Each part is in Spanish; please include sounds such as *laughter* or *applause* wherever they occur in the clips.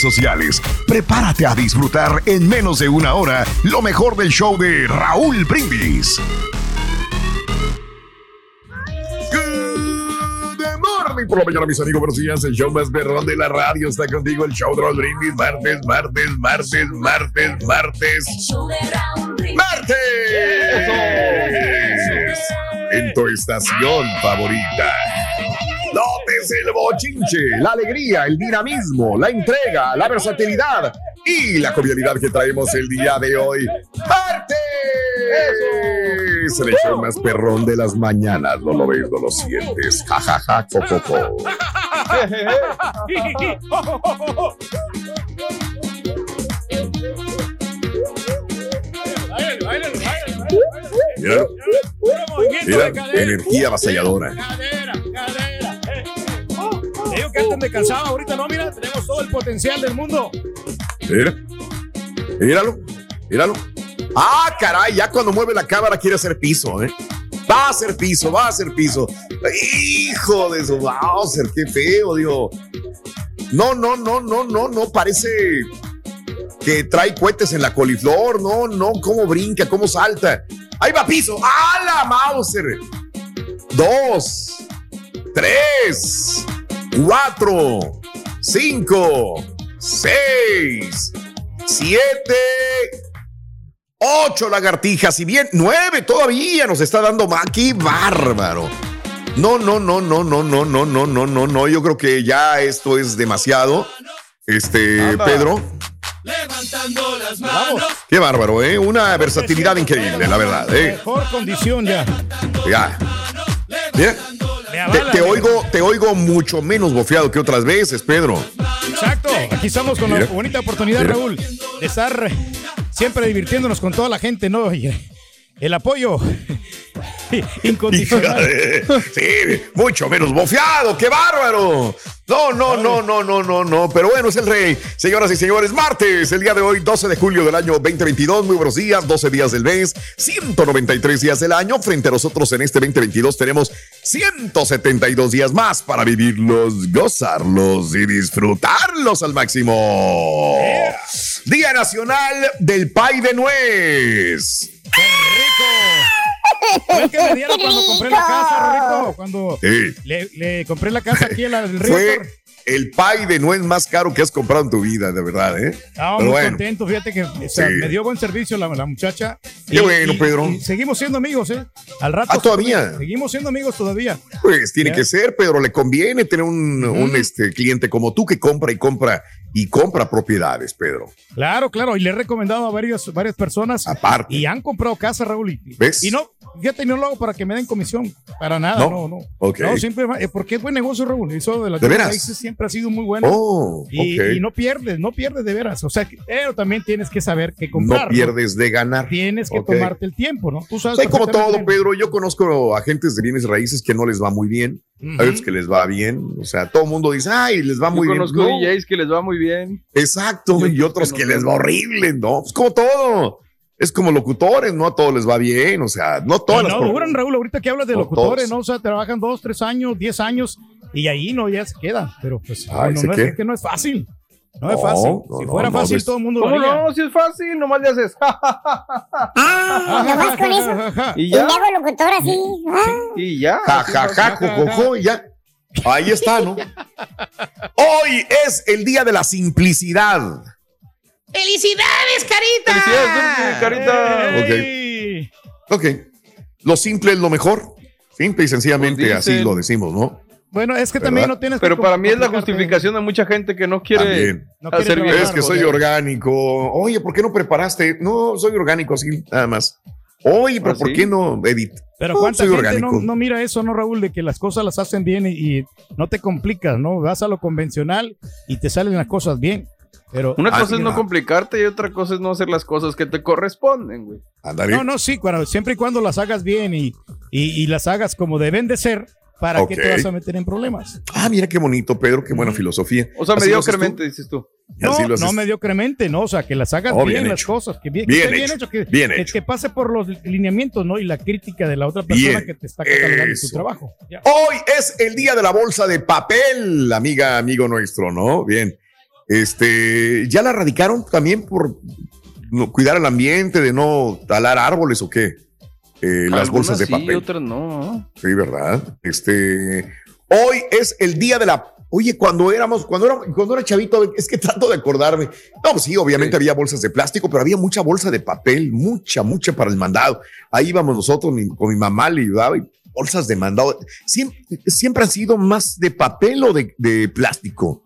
sociales. Prepárate a disfrutar en menos de una hora lo mejor del show de Raúl Brindis. Good morning por la mañana, mis amigos. Buenos días. El show más perrón de la radio está contigo. El show de Raúl Brindis. Martes, martes, martes, martes, martes. ¡Martes! En tu estación favorita. Notes el bochinche, la alegría, el dinamismo, la entrega, la versatilidad y la jovialidad que traemos el día de hoy. ¡Martes! Es el show más perrón de las mañanas. No lo ves, no lo sientes. Ja, ja, ja, co, co, co. Mira, mira, energía avasalladora. Cadera, cadera. Digo que antes de cansado, ahorita no, mira, tenemos todo el potencial del mundo. Mira, míralo, míralo. Ah, caray, ya cuando mueve la cámara quiere hacer piso, ¿eh? Va a hacer piso, va a hacer piso. Hijo de su Bowser, qué feo, digo. No, no, no, no, no, no, parece que trae cohetes en la coliflor. No, no, cómo brinca, cómo salta. Ahí va piso. ¡A la Mauser! Dos, tres, cuatro, cinco, seis, siete, ocho lagartijas. Y bien, nueve todavía nos está dando Maki. Bárbaro. No, no, no, no, no, no, no, no, no, no, no. Yo creo que ya esto es demasiado. Este, Anda. Pedro. Levantando las manos. Qué bárbaro, ¿eh? Una versatilidad increíble, la verdad, ¿eh? Mejor condición ya. Ya. Me te, oigo, te oigo mucho menos bofeado que otras veces, Pedro. Exacto. Aquí estamos con la bonita oportunidad, Mira. Raúl, de estar siempre divirtiéndonos con toda la gente, ¿no? Y el apoyo *laughs* incondicional. Sí, mucho menos bofeado, qué bárbaro. No, no, no, no, no, no, no. Pero bueno, es el rey. Señoras y señores, martes, el día de hoy, 12 de julio del año 2022. Muy buenos días, 12 días del mes, 193 días del año. Frente a nosotros en este 2022 tenemos 172 días más para vivirlos, gozarlos y disfrutarlos al máximo. Día Nacional del Pay de Nuez. ¡Qué rico! ¿Sabes qué me dieron cuando compré la casa, Rico? Cuando Sí. le, le compré la casa aquí en la del Fue, Río. el pie de nuez más caro que has comprado en tu vida, de verdad, ¿eh? Estaba muy bueno. contento, fíjate que o sea, Sí. me dio buen servicio la, la muchacha. Qué bueno, Pedro. y seguimos siendo amigos, ¿eh? Al rato. Ah, ¿todavía? Seguimos siendo amigos todavía. Pues tiene Ya. que ser, Pedro, le conviene tener un, un, este, cliente como tú que compra y compra y compra propiedades, Pedro. Claro, claro. Y le he recomendado a varios, varias personas. Aparte. Y han comprado casa, Raúl. Y, ¿Ves? Y no, fíjate, no lo hago para que me den comisión. Para nada, No. no, no. Ok. No, siempre, eh, porque es buen negocio, Raúl. Eso de las ¿De bienes veras? raíces siempre ha sido muy bueno. Oh, y, no pierdes, no pierdes de veras. O sea, pero también tienes que saber qué comprar. no pierdes de ganar. Tienes que tomarte el tiempo, ¿no? Tú sabes. Soy como perfectamente todo, bien. Pedro. Yo conozco agentes de bienes raíces que no les va muy bien. A veces que les va bien. O sea, todo el mundo dice, ay, les va Yo muy bien. conozco No, DJs que les va muy bien. exacto. Y otros que que no les va. horrible, ¿no? Pues como todo. Es como locutores, no a todos les va bien. O sea, no todas las no duran, Raúl, ahorita que hablas de No locutores, todos. ¿no? O sea, trabajan dos, tres años, diez años y ahí no, ya se quedan. Pero pues, Ay, no, ¿se no es, qué? es que no es fácil. No, es No, fácil. no, si no, fuera no, fácil, todo el mundo lo ¿Cómo haría. no? Si es fácil, nomás le haces. *laughs* Ah, nomás con eso. *laughs* y ya. hago locutor así. Ah. Y ya. Ja, ja, ja, fácil. jo, jo, jo, y ya. Ahí está, ¿no? *laughs* Hoy es el día de la simplicidad. ¡Felicidades, Carita! Felicidades, carita. ¡Ey! Ok. Lo simple es lo mejor. Simple y sencillamente Pues así lo decimos, ¿no? Bueno, es que ¿Verdad? también no tienes que Pero para mí es la justificación de mucha gente que no quiere. No hacer bien. Es que soy orgánico. Oye, ¿por qué no preparaste? No, soy orgánico, así, nada más. Oye, pero ¿Ah, ¿por sí? qué no, Edith? Pero No, cuánta soy gente orgánico. no, no mira eso, ¿no, Raúl? De que las cosas las hacen bien y, y no te complicas, ¿no? Vas a lo convencional y te salen las cosas bien. Pero Una Ah, cosa es no mira. complicarte y otra cosa es no hacer las cosas que te corresponden, güey. Ándale. no, no, sí, cuando, siempre y cuando las hagas bien y, y, y las hagas como deben de ser, ¿para qué te vas a meter en problemas? Ah, mira qué bonito, Pedro, qué buena filosofía. O sea, ¿Así lo haces mediocremente, dices tú. No, no mediocremente, no, o sea, que las hagas Oh, bien, bien las hecho. cosas, que bien, Bien que esté hecho, que, bien que- hecho. que pase por los lineamientos, ¿no? Y la crítica de la otra persona Bien, que te está catalogando tu trabajo. Ya. Hoy es el día de la bolsa de papel, amiga, amigo nuestro, ¿no? Bien. Este, ¿ya la radicaron también por no- cuidar el ambiente, de no talar árboles o qué? Eh, las bolsas de sí, papel. otras no. Sí, ¿verdad? Este, hoy es el día de la. Oye, cuando éramos, cuando era, cuando era chavito, es que trato de acordarme. No, pues sí, obviamente Sí. había bolsas de plástico, pero había mucha bolsa de papel, mucha, mucha para el mandado. Ahí íbamos nosotros, mi- con mi mamá le ayudaba y bolsas de mandado. Siempre, siempre han sido más de papel o de, de plástico.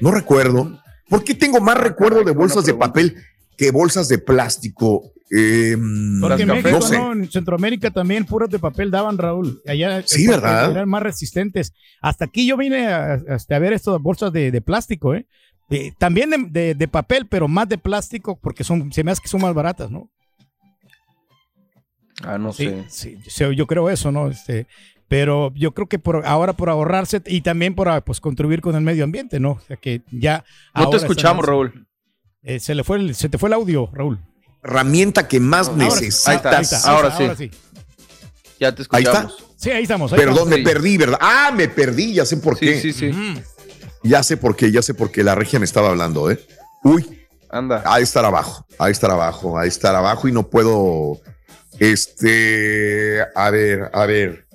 No recuerdo. ¿Por qué tengo más recuerdo de bolsas de papel que bolsas de plástico? Eh, Porque en México, no sé. no, en Centroamérica también puras de papel daban, Raúl. Allá Sí, ¿verdad? Eran más resistentes. Hasta aquí yo vine a, hasta a ver estas bolsas de, de plástico, ¿eh? De- también de, de- de papel, pero más de plástico porque son, se me hace que son más baratas, ¿no? Ah, no Sí, sé. sí, yo- yo creo eso, ¿no? Este, pero yo creo que por ahora por ahorrarse y también por ah, pues, contribuir con el medio ambiente, ¿no? O sea que ya. No ahora te escuchamos, más- Raúl. Eh, se le fue el- se te fue el audio, Raúl. herramienta que más Ahora necesitas. Ahí está, Ahí está, Ahora ahí está, sí. Ya te Ahí está. escuchamos. Sí, ahí estamos. Ahí Perdón, estamos. me perdí, ¿verdad? Ah, me perdí, ya sé por Sí, qué. sí, sí. Ya sé por qué, ya sé por qué. La regia me estaba hablando, ¿eh? Uy, Anda. ahí estar abajo, ahí estar abajo, ahí estar abajo y no puedo. Este, a ver, a ver.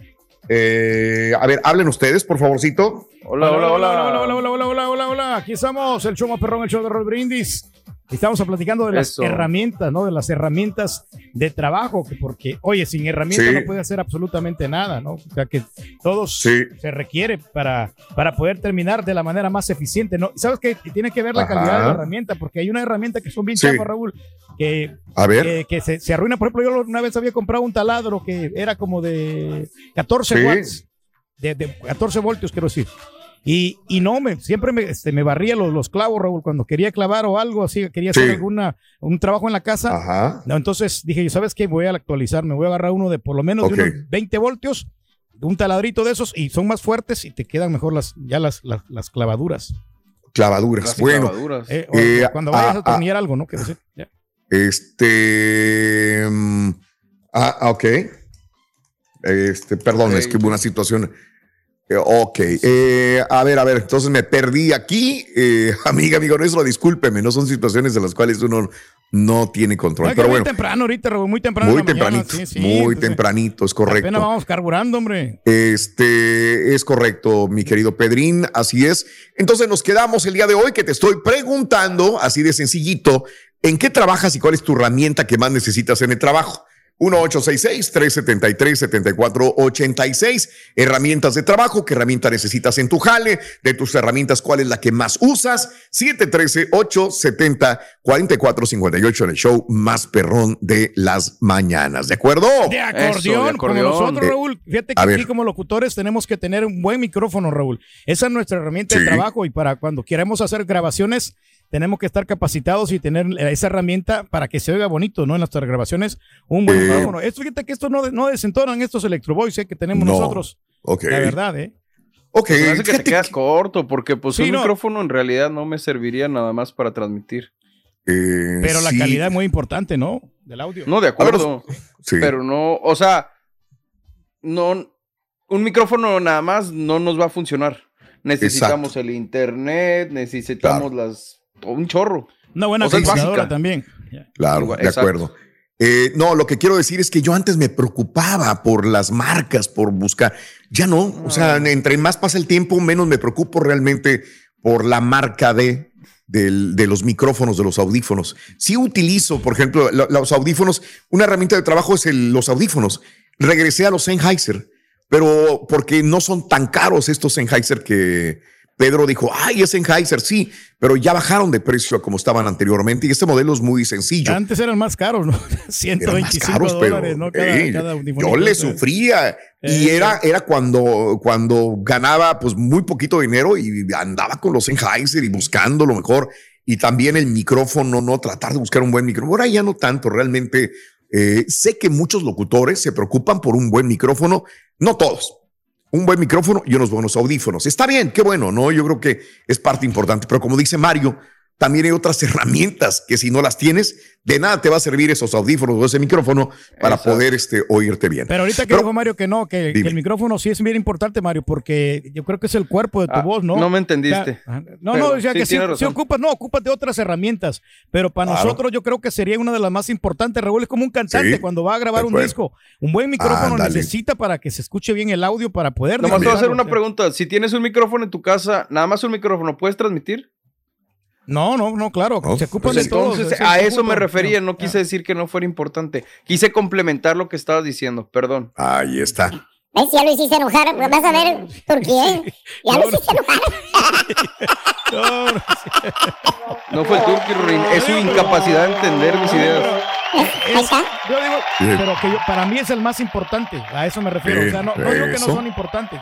Eh, a ver, hablen ustedes, por favorcito. Hola, hola, hola. hola, hola, hola, hola, hola, hola, hola. Aquí estamos, el show más perrón, el show de Roll Brindis. Estamos platicando de las Eso. herramientas, ¿no? De las herramientas de trabajo, que porque, oye, sin herramientas Sí. no puede hacer absolutamente nada, ¿no? O sea, que todo Sí. se requiere para, para poder terminar de la manera más eficiente, ¿no? ¿Sabes qué? Tiene que ver la Ajá. calidad de la herramienta, porque hay una herramienta que son bien Sí. chafas, Raúl, que A ver, que, que se, se arruina. Por ejemplo, yo una vez había comprado un taladro que era como de 14 Sí. watts, de, de 14 voltios, quiero decir. Y, y no, me, siempre me, este, me barría los, los clavos, Raúl, cuando quería clavar o algo así, quería hacer Sí. alguna, un trabajo en la casa. ajá. No, entonces dije, yo, ¿sabes qué? Voy a actualizar, me voy a agarrar uno de por lo menos de unos 20 voltios, un taladrito de esos, y son más fuertes y te quedan mejor las, ya las, las, las clavaduras. Clavaduras. Bueno, clavaduras. Eh, o- Eh, cuando vayas ah, a tornillar algo, ¿no? Quiero decir, ya. este. mm, Ah, ok. Este, perdón, es que hubo una situación. Eh, ok, eh, a ver, a ver, entonces me perdí aquí. Eh, *laughs* amiga, amigo nuestro, discúlpeme, no son situaciones en las cuales uno no tiene control. Que pero muy bueno, temprano ahorita, muy temprano. muy tempranito, sí, sí, muy entonces, tempranito, es correcto. Apenas vamos carburando, hombre. Este es correcto, mi querido Pedrín, así es. Entonces nos quedamos el día de hoy que te estoy preguntando, así de sencillito, ¿en qué trabajas y cuál es tu herramienta que más necesitas en el trabajo? 1-866-373-7486. Herramientas de trabajo. ¿Qué herramienta necesitas en tu jale? De tus herramientas, ¿cuál es la que más usas? 713-870-4458 en el show más perrón de las mañanas. ¿De acuerdo? De acordeón, como nosotros, Raúl. Fíjate que aquí como locutores tenemos que tener un buen micrófono, Raúl. Esa es nuestra herramienta de trabajo y para cuando queremos hacer grabaciones tenemos que estar capacitados y tener esa herramienta para que se oiga bonito, ¿no? En nuestras grabaciones, un buen Eh. micrófono. Esto, fíjate que esto no, no desentonan estos Electro Voice eh, que tenemos No. nosotros. Ok. La verdad, ¿eh? Ok. Me hace que te quedas corto, porque pues Sí, un no. micrófono en realidad no me serviría nada más para transmitir. Eh, Pero la sí. calidad es muy importante, ¿no? Del audio. No, de acuerdo. Sí. Pero no, o sea, no, un micrófono nada más no nos va a funcionar. Necesitamos el internet, necesitamos las, un chorro. Una buena O sea, básica. también. Claro, Igual, de exacto. acuerdo. Eh, no, lo que quiero decir es que yo antes me preocupaba por las marcas, por buscar. Ya no, o sea, entre más pasa el tiempo, menos me preocupo realmente por la marca de, del- de los micrófonos, de los audífonos. Sí utilizo, por ejemplo, lo- los audífonos. Una herramienta de trabajo es el- los audífonos. Regresé a los Sennheiser, pero porque no son tan caros estos Sennheiser que Pedro dijo, ay, es Sennheiser, sí, pero ya bajaron de precio a como estaban anteriormente y este modelo es muy sencillo. Antes eran más caros, ¿no? *laughs* Eran más 125 caros, pero dólares, ¿no? Cada, ey, cada yo le sufría y Eh, era, era cuando, cuando ganaba pues muy poquito dinero y andaba con los Sennheiser y buscando lo mejor y también el micrófono, no tratar de buscar un buen micrófono. Ahora ya no tanto, realmente eh, sé que muchos locutores se preocupan por un buen micrófono, no todos. Un buen micrófono y unos buenos audífonos. Está bien, qué bueno, ¿no? Yo creo que es parte importante, pero como dice Mario, también hay otras herramientas que si no las tienes, de nada te va a servir esos audífonos o ese micrófono para Exacto. poder este, oírte bien. Pero ahorita que Pero- dijo Mario que no, que, el micrófono sí es bien importante, Mario, porque yo creo que es el cuerpo de tu Ah, voz, ¿no? no me entendiste. O sea, ajá. no, Pero no, o sea sí, que sí, tiene sí razón. ocupas, no, ocupas de otras herramientas, pero para Claro. nosotros yo creo que sería una de las más importantes, Raúl, es como un cantante Sí, cuando va a grabar un disco. Un buen micrófono Ándale. necesita para que se escuche bien el audio para poder... Nomás te voy a hacer una pregunta. Si tienes un micrófono en tu casa, nada más un micrófono, ¿puedes transmitir? No, no, no, claro, No, se ocupan Pues de todo. entonces, a eso me refería, no Ah. quise decir que no fuera importante. Quise complementar lo que estabas diciendo, perdón. Ahí está. ¿Ves? Ya lo hiciste enojar. Vas a ver, Turquía. Ya *laughs* No, lo hiciste enojar. No, no, No fue el Turkey Ring, es su incapacidad de entender mis ideas. Ahí está. Yo digo, pero que yo, para mí es el más importante, a eso me refiero. Sí, o sea, no, no digo que no son importantes.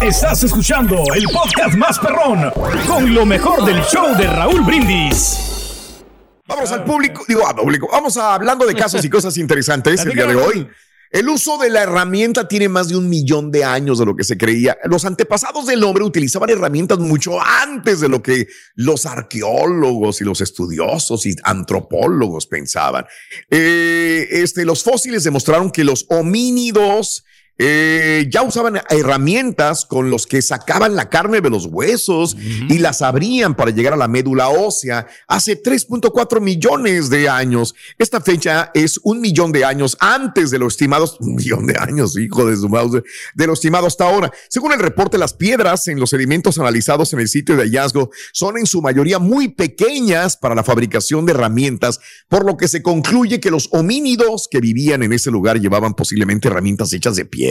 Estás escuchando el podcast más perrón con lo mejor del show de Raúl Brindis. Vamos al público, digo al público, vamos a hablando de casos y cosas interestes el día de hoy. El uso de la herramienta tiene más de un millón de años de lo que se creía. Los antepasados del hombre utilizaban herramientas mucho antes de lo que los arqueólogos y los estudiosos y antropólogos pensaban. Eh, este, los fósiles demostraron que los homínidos eh, ya usaban herramientas con los que sacaban la carne de los huesos y las abrían para llegar a la médula ósea hace 3.4 millones de años. Esta fecha es un millón de años antes de los estimados, un millón de años, hijo de su mouse, de lo estimado hasta ahora. Según el reporte, las piedras en los sedimentos analizados en el sitio de hallazgo son en su mayoría muy pequeñas para la fabricación de herramientas, por lo que se concluye que los homínidos que vivían en ese lugar llevaban posiblemente herramientas hechas de piedra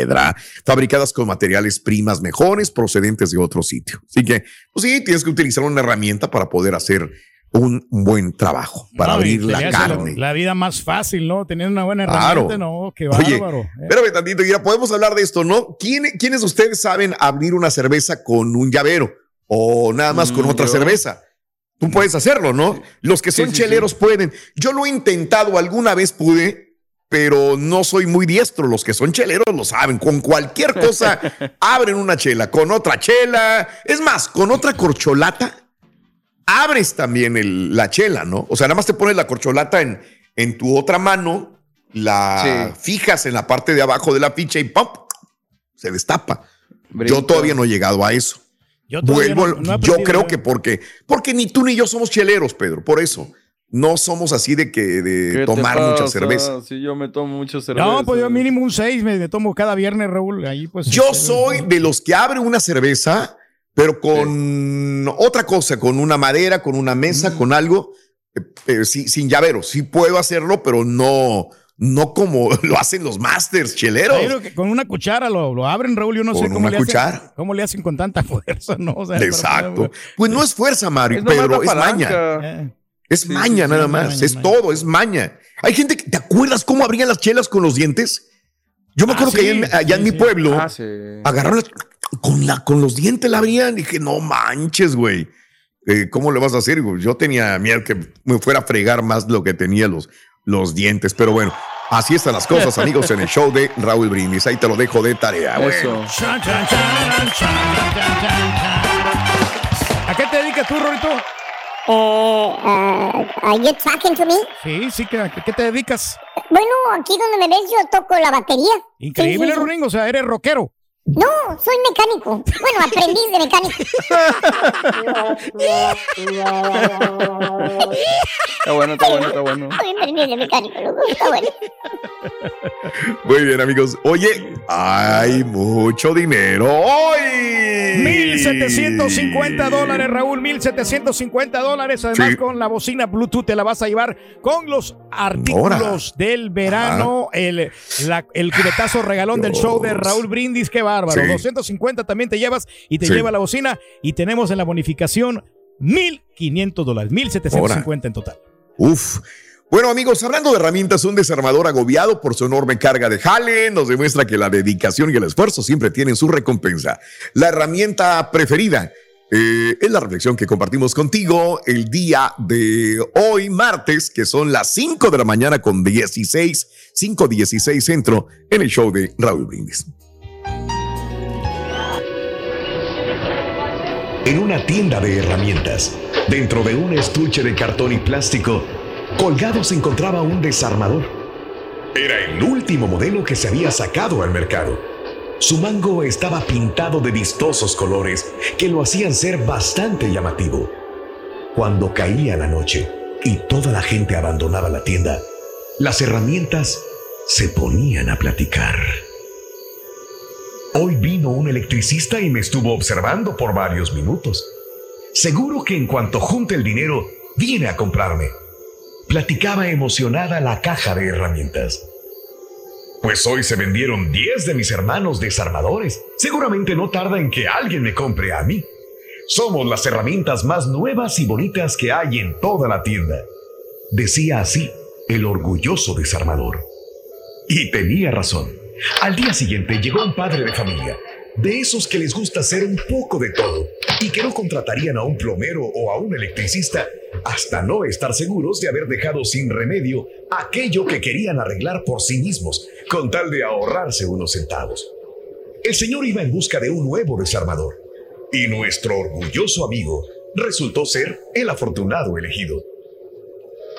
fabricadas con materiales primas mejores procedentes de otro sitio. Así que, pues sí, tienes que utilizar una herramienta para poder hacer un buen trabajo, para abrir la carne. La, vida más fácil, ¿no? Tener una buena herramienta, no, qué bárbaro. Oye, espérame tantito, ya podemos hablar de esto, ¿no? ¿Quiénes de ustedes saben abrir una cerveza con un llavero o nada más con mm, otra cerveza? Tú puedes hacerlo, ¿no? Los que son cheleros pueden. Yo lo he intentado, alguna vez pude, pero no soy muy diestro. Los que son cheleros lo saben. Con cualquier cosa *laughs* abren una chela, con otra chela. Es más, con otra corcholata abres también la chela, ¿no? O sea, nada más te pones la corcholata en, en tu otra mano, la fijas en la parte de abajo de la ficha y ¡pum! Se destapa. Yo todavía no he llegado a eso. Yo Vuelvo, yo creo que porque, porque ni tú ni yo somos cheleros, Pedro, por eso no somos así de que de tomar mucha cerveza. Si yo me tomo mucha cerveza. No, pues yo mínimo un seis me, tomo cada viernes, Raúl. Ahí pues. Yo este, soy de los que abre una cerveza, pero con otra cosa, con una madera, con una mesa, mm. con algo, eh, eh, sin llavero. Sí puedo hacerlo, pero no. No como *laughs* lo hacen los masters cheleros. con una cuchara lo, abren, Raúl. Yo no sé cómo le, hacen, cómo le hacen con tanta *laughs* fuerza, ¿no? Exacto. pues no es fuerza, Mario, pero es maña. Eh. Es maña nada más, es todo, es maña. Hay gente que, ¿te acuerdas cómo abrían las chelas con los dientes? Yo me ah, acuerdo que allá, en, mi pueblo ah, agarraron con, la, con los dientes la abrían y dije, no manches, güey. Eh, ¿Cómo le vas a hacer? Yo tenía miedo que me fuera a fregar más lo que tenía los, los dientes, pero bueno. Así están las cosas, amigos, en el show de Raúl Brindis. Ahí te lo dejo de tarea. ¿A qué te dedicas tú, Rolito? Eh, uh, are you talking to me? Sí, sí, ¿qué, ¿qué te dedicas? Bueno, aquí donde me ves yo toco la batería. Increíble, sí, o sea, eres rockero. No, soy mecánico. Bueno, aprendiz de mecánico. está bueno, está bueno, está bueno. Soy aprendiz de mecánico, loco. Está bueno. Muy bien, amigos. Oye, hay mucho dinero hoy. 1750 dólares, Raúl. 1750 dólares. Además, con la bocina Bluetooth te la vas a llevar con los artículos del verano. El, el cubetazo regalón del show de Raúl Brindis. Que va bárbaro. 250 también te llevas y te lleva la bocina. Y tenemos en la bonificación 1500 dólares, 1750 en total. Uf. Bueno, amigos, hablando de herramientas, un desarmador agobiado por su enorme carga de jale nos demuestra que la dedicación y el esfuerzo siempre tienen su recompensa. La herramienta preferida eh, es la reflexión que compartimos contigo el día de hoy, martes, que son las 5 de la mañana con 16, 5.16 centro, en el show de Raúl Brindis. En una tienda de herramientas. Dentro de un estuche de cartón y plástico, colgado se encontraba un desarmador. Era el último modelo que se había sacado al mercado. Su mango estaba pintado de vistosos colores que lo hacían ser bastante llamativo. Cuando caía la noche y toda la gente abandonaba la tienda, las herramientas se ponían a platicar. Hoy vino un electricista y me estuvo observando por varios minutos. Seguro que en cuanto junte el dinero, viene a comprarme. Platicaba emocionada la caja de herramientas. Pues hoy se vendieron 10 de mis hermanos desarmadores. Seguramente no tarda en que alguien me compre a mí. Somos las herramientas más nuevas y bonitas que hay en toda la tienda. Decía así el orgulloso desarmador. Y tenía razón. Al día siguiente llegó un padre de familia, de esos que les gusta hacer un poco de todo y que no contratarían a un plomero o a un electricista hasta no estar seguros de haber dejado sin remedio aquello que querían arreglar por sí mismos, con tal de ahorrarse unos centavos. El señor iba en busca de un nuevo desarmador, y nuestro orgulloso amigo resultó ser el afortunado elegido.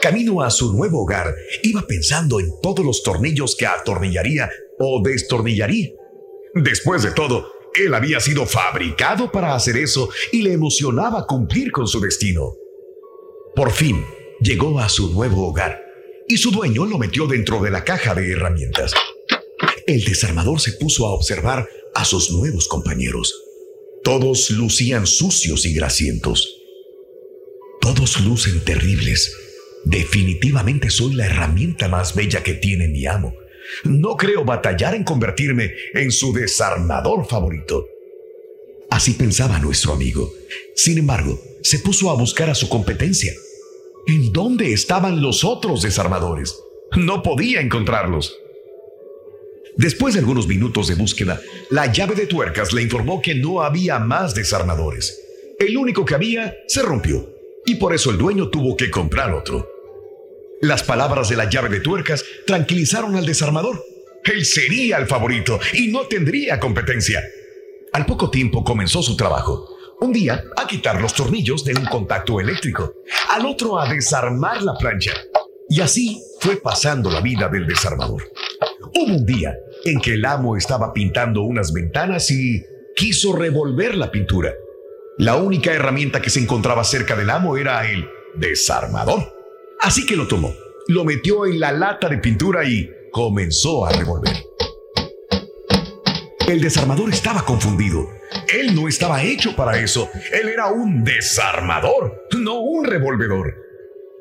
Camino a su nuevo hogar, iba pensando en todos los tornillos que atornillaría o destornillaría. Después de todo, él había sido fabricado para hacer eso y le emocionaba cumplir con su destino. Por fin, llegó a su nuevo hogar y su dueño lo metió dentro de la caja de herramientas. El desarmador se puso a observar a sus nuevos compañeros. Todos lucían sucios y grasientos. Todos lucen terribles. Definitivamente soy la herramienta más bella que tiene mi amo. No creo batallar en convertirme en su desarmador favorito. Así pensaba nuestro amigo. Sin embargo, se puso a buscar a su competencia. ¿En dónde estaban los otros desarmadores? No podía encontrarlos. Después de algunos minutos de búsqueda, la llave de tuercas le informó que no había más desarmadores. El único que había se rompió y por eso el dueño tuvo que comprar otro. Las palabras de la llave de tuercas tranquilizaron al desarmador. Él sería el favorito y no tendría competencia. Al poco tiempo comenzó su trabajo. Un día a quitar los tornillos de un contacto eléctrico, al otro a desarmar la plancha. Y así fue pasando la vida del desarmador. Hubo un día en que el amo estaba pintando unas ventanas y quiso revolver la pintura. La única herramienta que se encontraba cerca del amo era el desarmador. Así que lo tomó, lo metió en la lata de pintura y comenzó a revolver. El desarmador estaba confundido. Él no estaba hecho para eso. Él era un desarmador, no un revolvedor.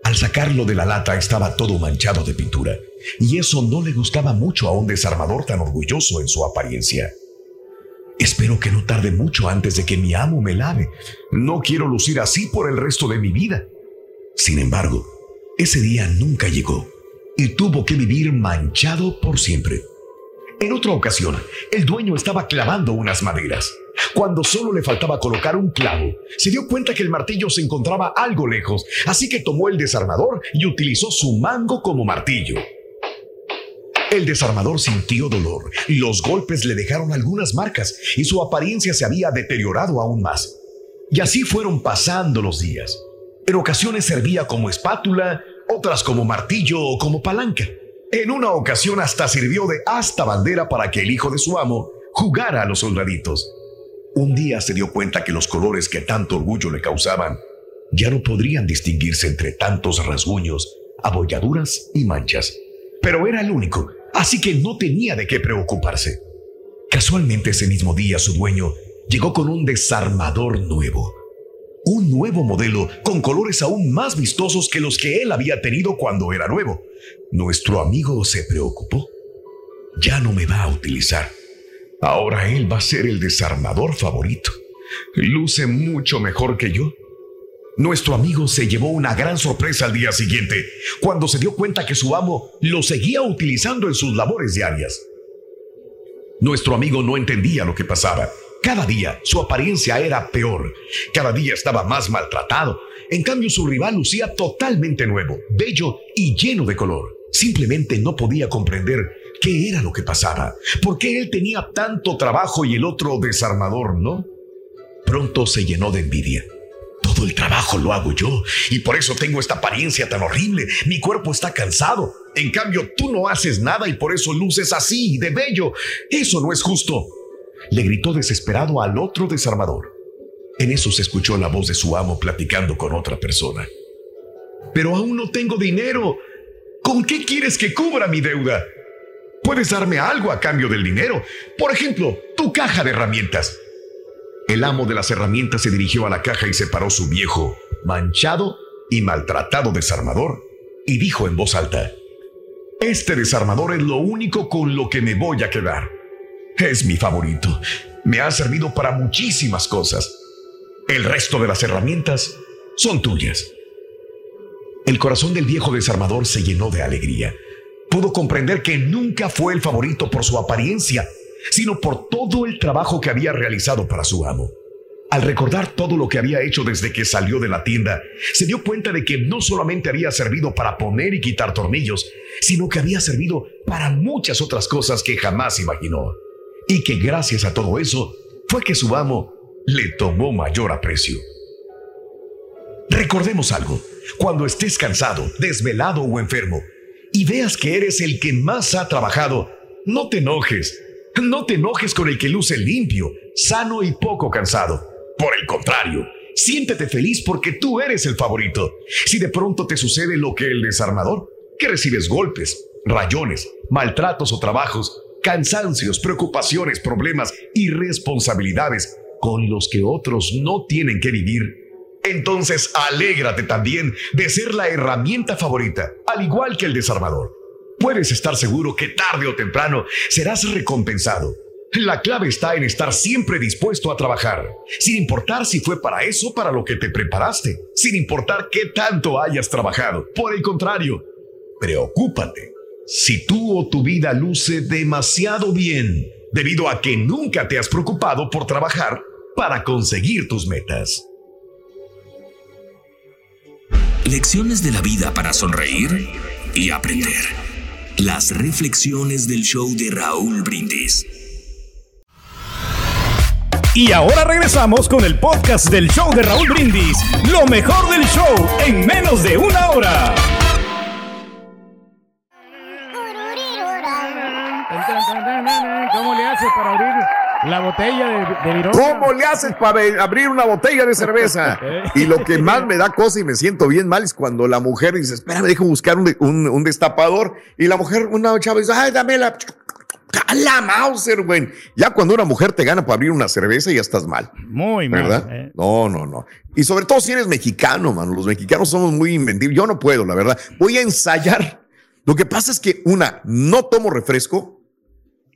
Al sacarlo de la lata estaba todo manchado de pintura, y eso no le gustaba mucho a un desarmador tan orgulloso en su apariencia. Espero que no tarde mucho antes de que mi amo me lave. No quiero lucir así por el resto de mi vida. Sin embargo, ese día nunca llegó y tuvo que vivir manchado por siempre. En otra ocasión, el dueño estaba clavando unas maderas. Cuando solo le faltaba colocar un clavo, se dio cuenta que el martillo se encontraba algo lejos, así que tomó el desarmador y utilizó su mango como martillo. El desarmador sintió dolor, los golpes le dejaron algunas marcas y su apariencia se había deteriorado aún más. Y así fueron pasando los días. En ocasiones servía como espátula, otras como martillo o como palanca. En una ocasión hasta sirvió de hasta bandera para que el hijo de su amo jugara a los soldaditos. Un día se dio cuenta que los colores que tanto orgullo le causaban ya no podrían distinguirse entre tantos rasguños, abolladuras y manchas. Pero era el único, así que no tenía de qué preocuparse. Casualmente ese mismo día su dueño llegó con un desarmador nuevo un nuevo modelo con colores aún más vistosos que los que él había tenido cuando era nuevo. Nuestro amigo se preocupó. Ya no me va a utilizar. Ahora él va a ser el desarmador favorito. Luce mucho mejor que yo. Nuestro amigo se llevó una gran sorpresa al día siguiente, cuando se dio cuenta que su amo lo seguía utilizando en sus labores diarias. Nuestro amigo no entendía lo que pasaba cada día su apariencia era peor, cada día estaba más maltratado. En cambio su rival lucía totalmente nuevo, bello y lleno de color. Simplemente no podía comprender qué era lo que pasaba, por qué él tenía tanto trabajo y el otro desarmador, ¿no? Pronto se llenó de envidia. Todo el trabajo lo hago yo y por eso tengo esta apariencia tan horrible. Mi cuerpo está cansado. En cambio, tú no haces nada y por eso luces así, de bello. Eso no es justo le gritó desesperado al otro desarmador. En eso se escuchó la voz de su amo platicando con otra persona. Pero aún no tengo dinero. ¿Con qué quieres que cubra mi deuda? Puedes darme algo a cambio del dinero. Por ejemplo, tu caja de herramientas. El amo de las herramientas se dirigió a la caja y separó su viejo, manchado y maltratado desarmador y dijo en voz alta, Este desarmador es lo único con lo que me voy a quedar. Es mi favorito. Me ha servido para muchísimas cosas. El resto de las herramientas son tuyas. El corazón del viejo desarmador se llenó de alegría. Pudo comprender que nunca fue el favorito por su apariencia, sino por todo el trabajo que había realizado para su amo. Al recordar todo lo que había hecho desde que salió de la tienda, se dio cuenta de que no solamente había servido para poner y quitar tornillos, sino que había servido para muchas otras cosas que jamás imaginó. Y que gracias a todo eso fue que su amo le tomó mayor aprecio. Recordemos algo, cuando estés cansado, desvelado o enfermo, y veas que eres el que más ha trabajado, no te enojes. No te enojes con el que luce limpio, sano y poco cansado. Por el contrario, siéntete feliz porque tú eres el favorito. Si de pronto te sucede lo que el desarmador, que recibes golpes, rayones, maltratos o trabajos, cansancios, preocupaciones, problemas y responsabilidades con los que otros no tienen que vivir, entonces alégrate también de ser la herramienta favorita, al igual que el desarmador. Puedes estar seguro que tarde o temprano serás recompensado la clave está en estar siempre dispuesto a trabajar, sin importar si fue para eso para lo que te preparaste, sin importar qué tanto hayas trabajado. Por el contrario, preocúpate si tú o tu vida luce demasiado bien debido a que nunca te has preocupado por trabajar para conseguir tus metas. Lecciones de la vida para sonreír y aprender. Las reflexiones del show de Raúl Brindis. Y ahora regresamos con el podcast del show de Raúl Brindis, lo mejor del show en menos de una hora. La botella de, de ¿Cómo le haces para abrir una botella de cerveza? *laughs* y lo que más me da cosa y me siento bien mal es cuando la mujer dice, espera, me dejo buscar un, un, destapador. Y la mujer, una chava dice, ay, dámela la Mauser, güey. Ya cuando una mujer te gana para abrir una cerveza, ya estás mal. Muy mal. ¿Verdad? Eh. No, no, no. Y sobre todo si eres mexicano, mano. Los mexicanos somos muy inventivos. Yo no puedo, la verdad. Voy a ensayar. Lo que pasa es que, una, no tomo refresco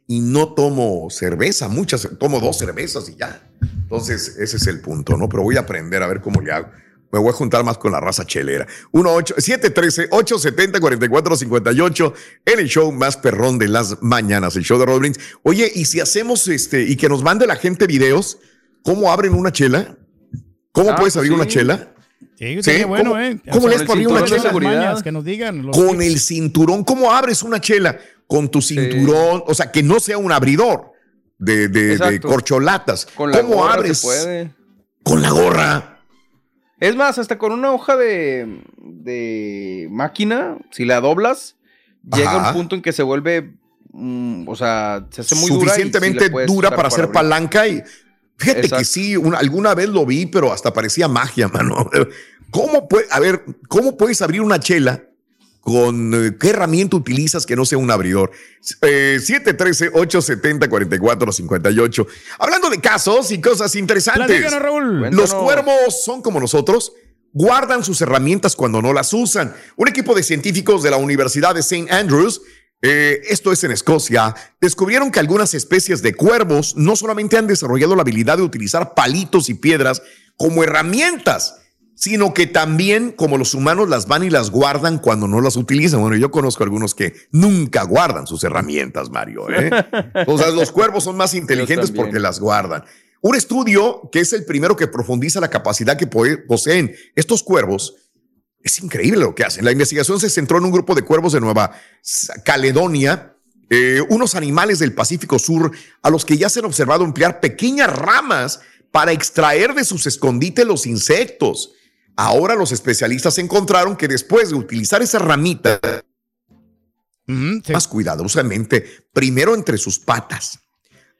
y no tomo cerveza. Muchas, tomo dos cervezas y ya. Entonces, ese es el punto, ¿no? Pero voy a aprender a ver cómo le hago. Me voy a juntar más con la raza chelera. 713-870-4458 en el show más perrón de las mañanas, el show de Rollins. Oye, y si hacemos este, y que nos mande la gente videos, ¿cómo abren una chela? ¿Cómo ah, puedes abrir una chela? Sí, ¿Sí? bueno, ¿Cómo, ¿eh? ¿Cómo le es para abrir una chela? que nos digan. Con el cinturón, ¿cómo abres una chela? Con tu cinturón, o sea, que no sea un abridor de, de, corcholatas. Con la ¿Cómo abres? Se puede. Con la gorra. Es más, hasta con una hoja de, de máquina, si la doblas, llega un punto en que se vuelve, mm, o sea, se hace muy Suficientemente dura, dura para, hacer palanca y fíjate que sí, alguna vez lo vi, pero hasta parecía magia, *laughs* mano. ¿Cómo puede, a ver, cómo puedes abrir una chela con eh, qué herramienta utilizas que no sea un abridor. 713-870-4458. Eh, Hablando de casos y cosas interesantes. Los cuervos son como nosotros. Guardan sus herramientas cuando no las usan. Un equipo de científicos de la Universidad de St. Andrews, eh, esto es en Escocia, descubrieron que algunas especies de cuervos no solamente han desarrollado la habilidad de utilizar palitos y piedras como herramientas, sino que también como los humanos las van y las guardan cuando no las utilizan. Bueno, yo conozco algunos que nunca guardan sus herramientas, Mario. ¿eh? o sea, los cuervos son más inteligentes porque las guardan. Un estudio que es el primero que profundiza la capacidad que poseen estos cuervos. Es increíble lo que hacen. La investigación se centró en un grupo de cuervos de Nueva Caledonia, eh, unos animales del Pacífico Sur a los que ya se han observado emplear pequeñas ramas para extraer de sus escondites los insectos. Ahora los especialistas encontraron que después de utilizar esa ramita, más cuidadosamente, primero entre sus patas.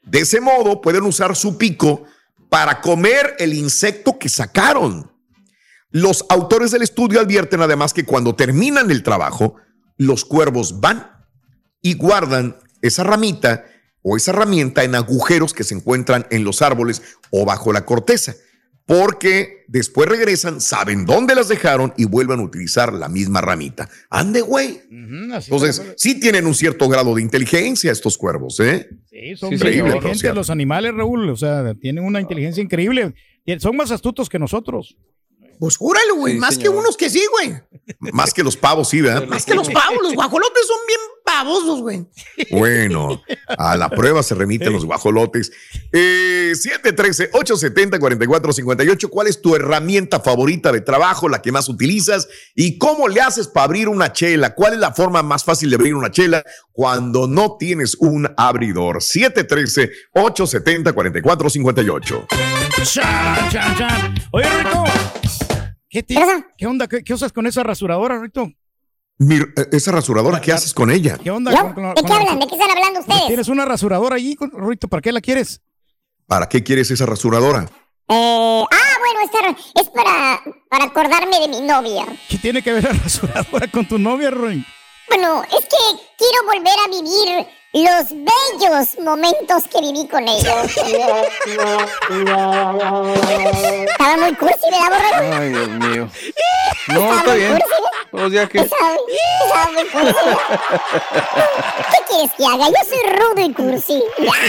De ese modo pueden usar su pico para comer el insecto que sacaron. Los autores del estudio advierten además que cuando terminan el trabajo, los cuervos van y guardan esa ramita o esa herramienta en agujeros que se encuentran en los árboles o bajo la corteza porque después regresan, saben dónde las dejaron y vuelven a utilizar la misma ramita. Ande, güey. Entonces, sí tienen un cierto grado de inteligencia estos cuervos, ¿eh? Sí, son inteligentes los animales, Raúl. O sea, tienen una inteligencia increíble. Son más astutos que nosotros. Pues júralo, güey. más que unos que sí, güey. Más que los pavos, sí, ¿verdad? Más que los pavos. Los guajolotes son bien pavosos, güey. Bueno, a la prueba se remiten los guajolotes. Eh, 713-870-4458. ¿Cuál es tu herramienta favorita de trabajo, la que más utilizas? ¿Y cómo le haces para abrir una chela? ¿Cuál es la forma más fácil de abrir una chela cuando no tienes un abridor? 713-870-4458. Chan, chan, chan. Oye, Rito, ¿qué, te- ¿qué onda? ¿Qué, qué usas con esa rasuradora, Rito? Mi- eh, esa rasuradora, ¿qué haces con ella? ¿Qué onda? ¿De qué la- hablan? ¿De qué están hablando ustedes? ¿Tienes una rasuradora ahí, Rito? ¿Para qué la quieres? ¿Para qué quieres esa rasuradora? Eh, ah, bueno, esta es para, para acordarme de mi novia. ¿Qué tiene que ver la rasuradora con tu novia, Ruin? Bueno, es que quiero volver a vivir los bellos momentos que viví con ella. Estaba muy cursi, ¿verdad, borrego? Ay, Dios mío. *laughs* No, Estaba está muy bien. cursi, Pues ya que. Estaba, estaba muy cursi. ¿Qué quieres que haga? Yo soy rudo y cursi. Ya. *laughs*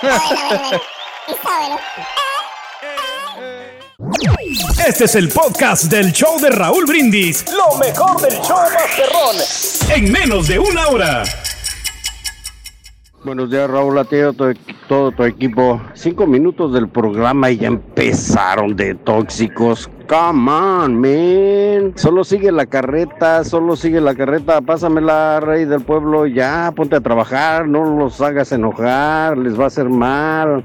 Bueno, bueno, bueno. Está bueno. *laughs* Este es el podcast del show de Raúl Brindis. Lo mejor del show Masterrón. En menos de una hora. Buenos días, Raúl, a ti y a tu- todo tu equipo. Cinco minutos del programa y ya empezaron de tóxicos. Come on, man. Solo sigue la carreta, solo sigue la carreta. Pásamela, rey del pueblo. Ya, ponte a trabajar. No los hagas enojar. Les va a hacer mal.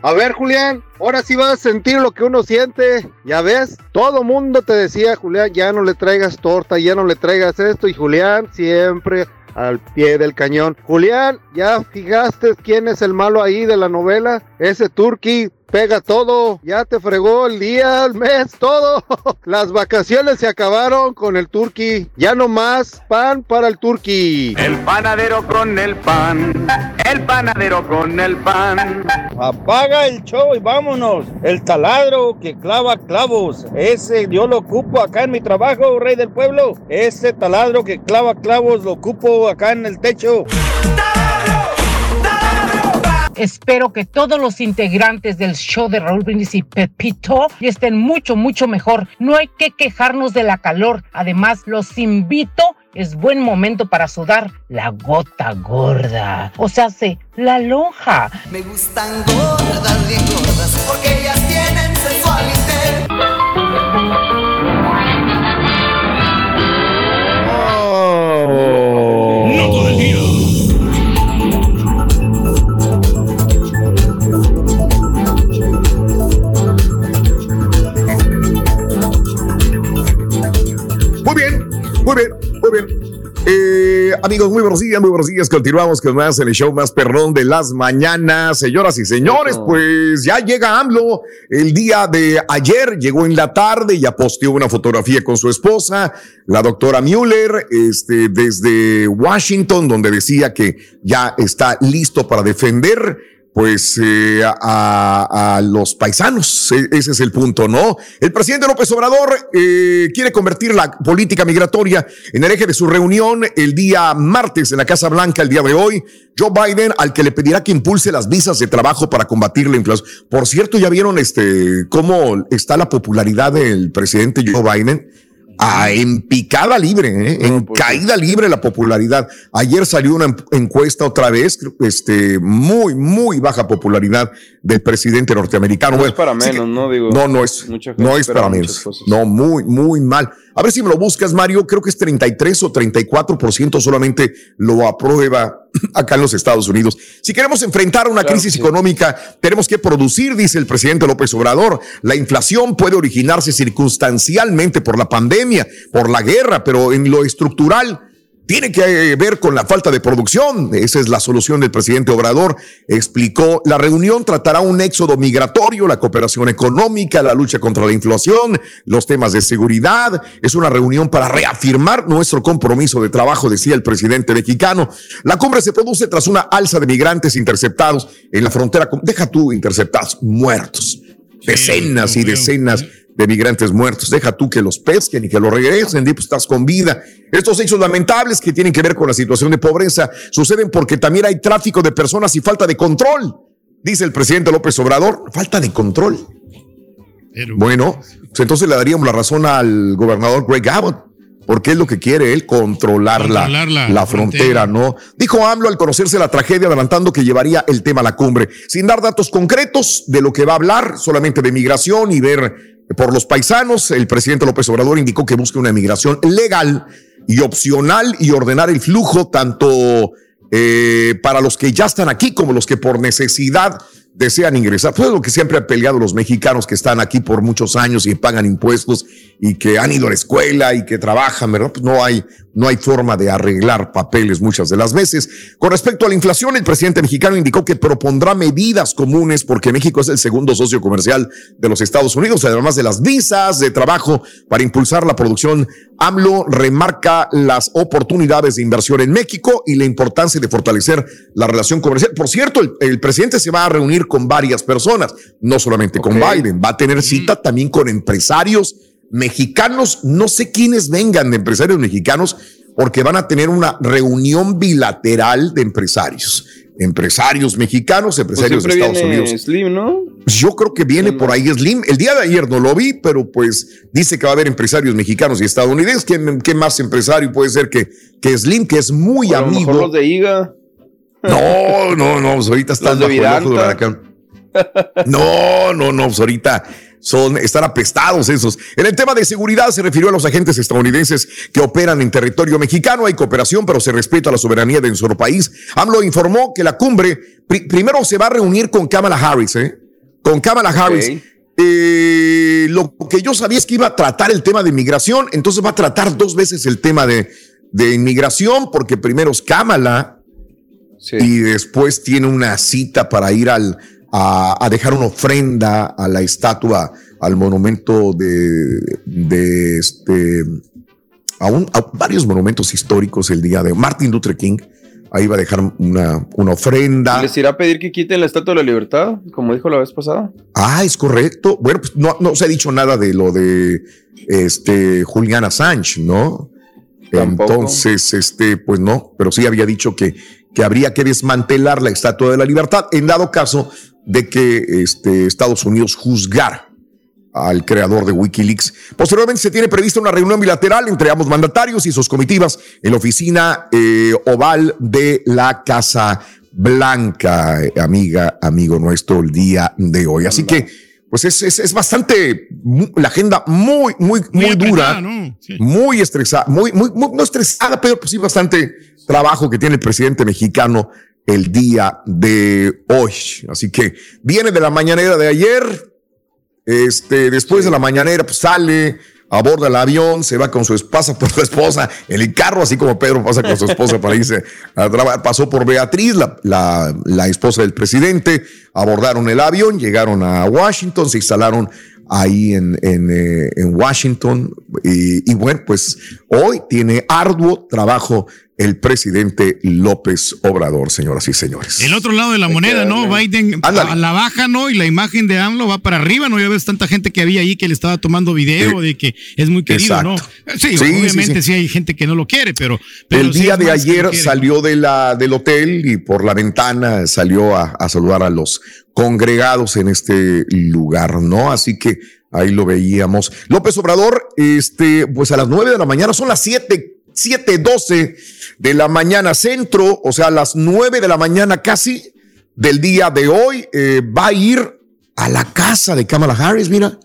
A ver, Julián, ahora sí vas a sentir lo que uno siente. Ya ves, todo mundo te decía, Julián, ya no le traigas torta, ya no le traigas esto. Y Julián siempre al pie del cañón. Julián, ¿ya fijaste quién es el malo ahí de la novela? Ese turqui pega todo, ya te fregó el día, el mes, todo. *laughs* Las vacaciones se acabaron con el turqui. Ya no más pan para el turqui. El panadero con el pan, el panadero con el pan. Apaga el show y vámonos. El taladro que clava clavos. Ese yo lo ocupo acá en mi trabajo, rey del pueblo. Ese taladro que clava clavos lo ocupo acá en el techo. Espero que todos los integrantes del show de Raúl Brindis y Pepito estén mucho, mucho mejor. No hay que quejarnos de la calor. Además, los invito. Es buen momento para sudar la gota gorda. O sea, hace la lonja. Me gustan gordas, bien gordas, porque ellas tienen muy bien, muy bien. Eh, amigos, muy buenos días, muy buenos días. Continuamos con más en el show más perrón de las mañanas. Señoras y señores, pues ya llega AMLO. El día de ayer llegó en la tarde y ya posteó una fotografía con su esposa, la doctora Mueller, este, desde Washington, donde decía que ya está listo para defender pues eh, a, a los paisanos. E- ese es el punto, ¿no? El presidente López Obrador eh, quiere convertir la política migratoria en el eje de su reunión el día martes en la Casa Blanca, el día de hoy. Joe Biden, al que le pedirá que impulse las visas de trabajo para combatir la inflación. Por cierto, ya vieron este cómo está la popularidad del presidente Joe Biden. Ah, en picada libre, ¿eh? en caída libre la popularidad. Ayer salió una en- encuesta otra vez, este, muy, muy baja popularidad del presidente norteamericano. No Bueno, es para que- menos, ¿no? Digo, no, no es, no es para menos. No, muy, muy mal. A ver si me lo buscas, Mario. Creo que es 33 o 34% solamente lo aprueba acá en los Estados Unidos. Si queremos enfrentar una crisis económica, tenemos que producir, dice el presidente López Obrador. La inflación puede originarse circunstancialmente por la pandemia, por la guerra, pero en lo estructural tiene que ver con la falta de producción. Esa es la solución del presidente Obrador. Explicó, la reunión tratará un éxodo migratorio, la cooperación económica, la lucha contra la inflación, los temas de seguridad. Es una reunión para reafirmar nuestro compromiso de trabajo, decía el presidente mexicano. La cumbre se produce tras una alza de migrantes interceptados en la frontera. con- Deja tú interceptados, muertos. Decenas y decenas de migrantes muertos. Deja tú que los pesquen y que los regresen, y pues estás con vida. Estos hechos lamentables que tienen que ver con la situación de pobreza suceden porque también hay tráfico de personas y falta de control. Dice el presidente López Obrador, falta de control. Bueno, pues entonces le daríamos la razón al gobernador Greg Abbott porque es lo que quiere él, controlar, la, la, frontera, ¿no? Dijo AMLO al conocerse la tragedia, adelantando que llevaría el tema a la cumbre, sin dar datos concretos de lo que va a hablar, solamente de migración y ver por los paisanos. El presidente López Obrador indicó que busca una migración legal y opcional y ordenar el flujo tanto eh, para los que ya están aquí como los que por necesidad desean ingresar. Fue lo que siempre han peleado los mexicanos que están aquí por muchos años y pagan impuestos y que han ido a la escuela y que trabajan, ¿verdad? Pues no hay, no hay forma de arreglar papeles muchas de las veces. Con respecto a la inflación, el presidente mexicano indicó que propondrá medidas comunes porque México es el segundo socio comercial de los Estados Unidos, además de las visas de trabajo para impulsar la producción. AMLO remarca las oportunidades de inversión en México y la importancia de fortalecer la relación comercial. Por cierto, el, presidente se va a reunir con varias personas, no solamente con Biden, va a tener cita también con empresarios mexicanos, no sé quiénes vengan de empresarios mexicanos, porque van a tener una reunión bilateral de empresarios. Empresarios mexicanos, pues empresarios de Estados Unidos. Slim, ¿no? Pues yo creo que viene por ahí Slim. El día de ayer no lo vi, pero pues dice que va a haber empresarios mexicanos y estadounidenses. ¿Qué, más empresario puede ser que, que Slim, que es muy amigo? los de IGA. No, no, no, pues ahorita están bajo el No, no, no, pues ahorita son, están apestados esos. En el tema de seguridad se refirió a los agentes estadounidenses que operan en territorio mexicano. Hay cooperación, pero se respeta la soberanía de nuestro país. AMLO informó que la cumbre primero se va a reunir con Kamala Harris, ¿eh? Con Kamala Harris. Eh, lo que yo sabía es que iba a tratar el tema de inmigración, entonces va a tratar dos veces el tema de, de inmigración, porque primero es Kamala y después tiene una cita para ir al, a, dejar una ofrenda a la estatua, al monumento de, de este, a, varios monumentos históricos el día de Martin Luther King. Ahí va a dejar una, una ofrenda. ¿Les irá a pedir que quiten la estatua de la libertad, como dijo la vez pasada? Ah, es correcto. Bueno, pues no, no se ha dicho nada de lo de este Julian Assange, ¿no? Entonces, este, pues no, pero sí había dicho que, que habría que desmantelar la estatua de la libertad. En dado caso, de que este, Estados Unidos juzgara al creador de Wikileaks. Posteriormente se tiene prevista una reunión bilateral entre ambos mandatarios y sus comitivas en la oficina eh, oval de la Casa Blanca, amiga, amigo nuestro, el día de hoy. Así que, pues es, es, bastante, la agenda muy, muy, muy, dura, muy estresada, muy, muy, muy, no estresada, pero pues sí bastante trabajo que tiene el presidente mexicano el día de hoy. Así que viene de la mañanera de ayer. Este, después de la mañanera, pues sale, aborda el avión, se va con su esposa, por su esposa en *laughs* el carro, así como Pedro pasa con su esposa para irse a trabajar. Pasó por Beatriz, la, la, la, esposa del presidente, abordaron el avión, llegaron a Washington, se instalaron ahí en, en, eh, en Washington. Y, y bueno, pues hoy tiene arduo trabajo el presidente López Obrador, señoras y señores. El otro lado de la moneda, ¿no? Biden a la baja, ¿no? Y la imagen de AMLO va para arriba, ¿no? Ya ves tanta gente que había ahí que le estaba tomando video de que es muy querido, ¿no? Sí, obviamente sí, hay gente que no lo quiere, pero... el día de ayer salió de la, del hotel y por la ventana salió a, a saludar a los congregados en este lugar, ¿no? Así que ahí lo veíamos. López Obrador, este, pues a las nueve de la mañana, son las siete 7:12 de la mañana centro, o sea, a las 9 de la mañana casi del día de hoy, eh, va a ir a la casa de Kamala Harris, mira.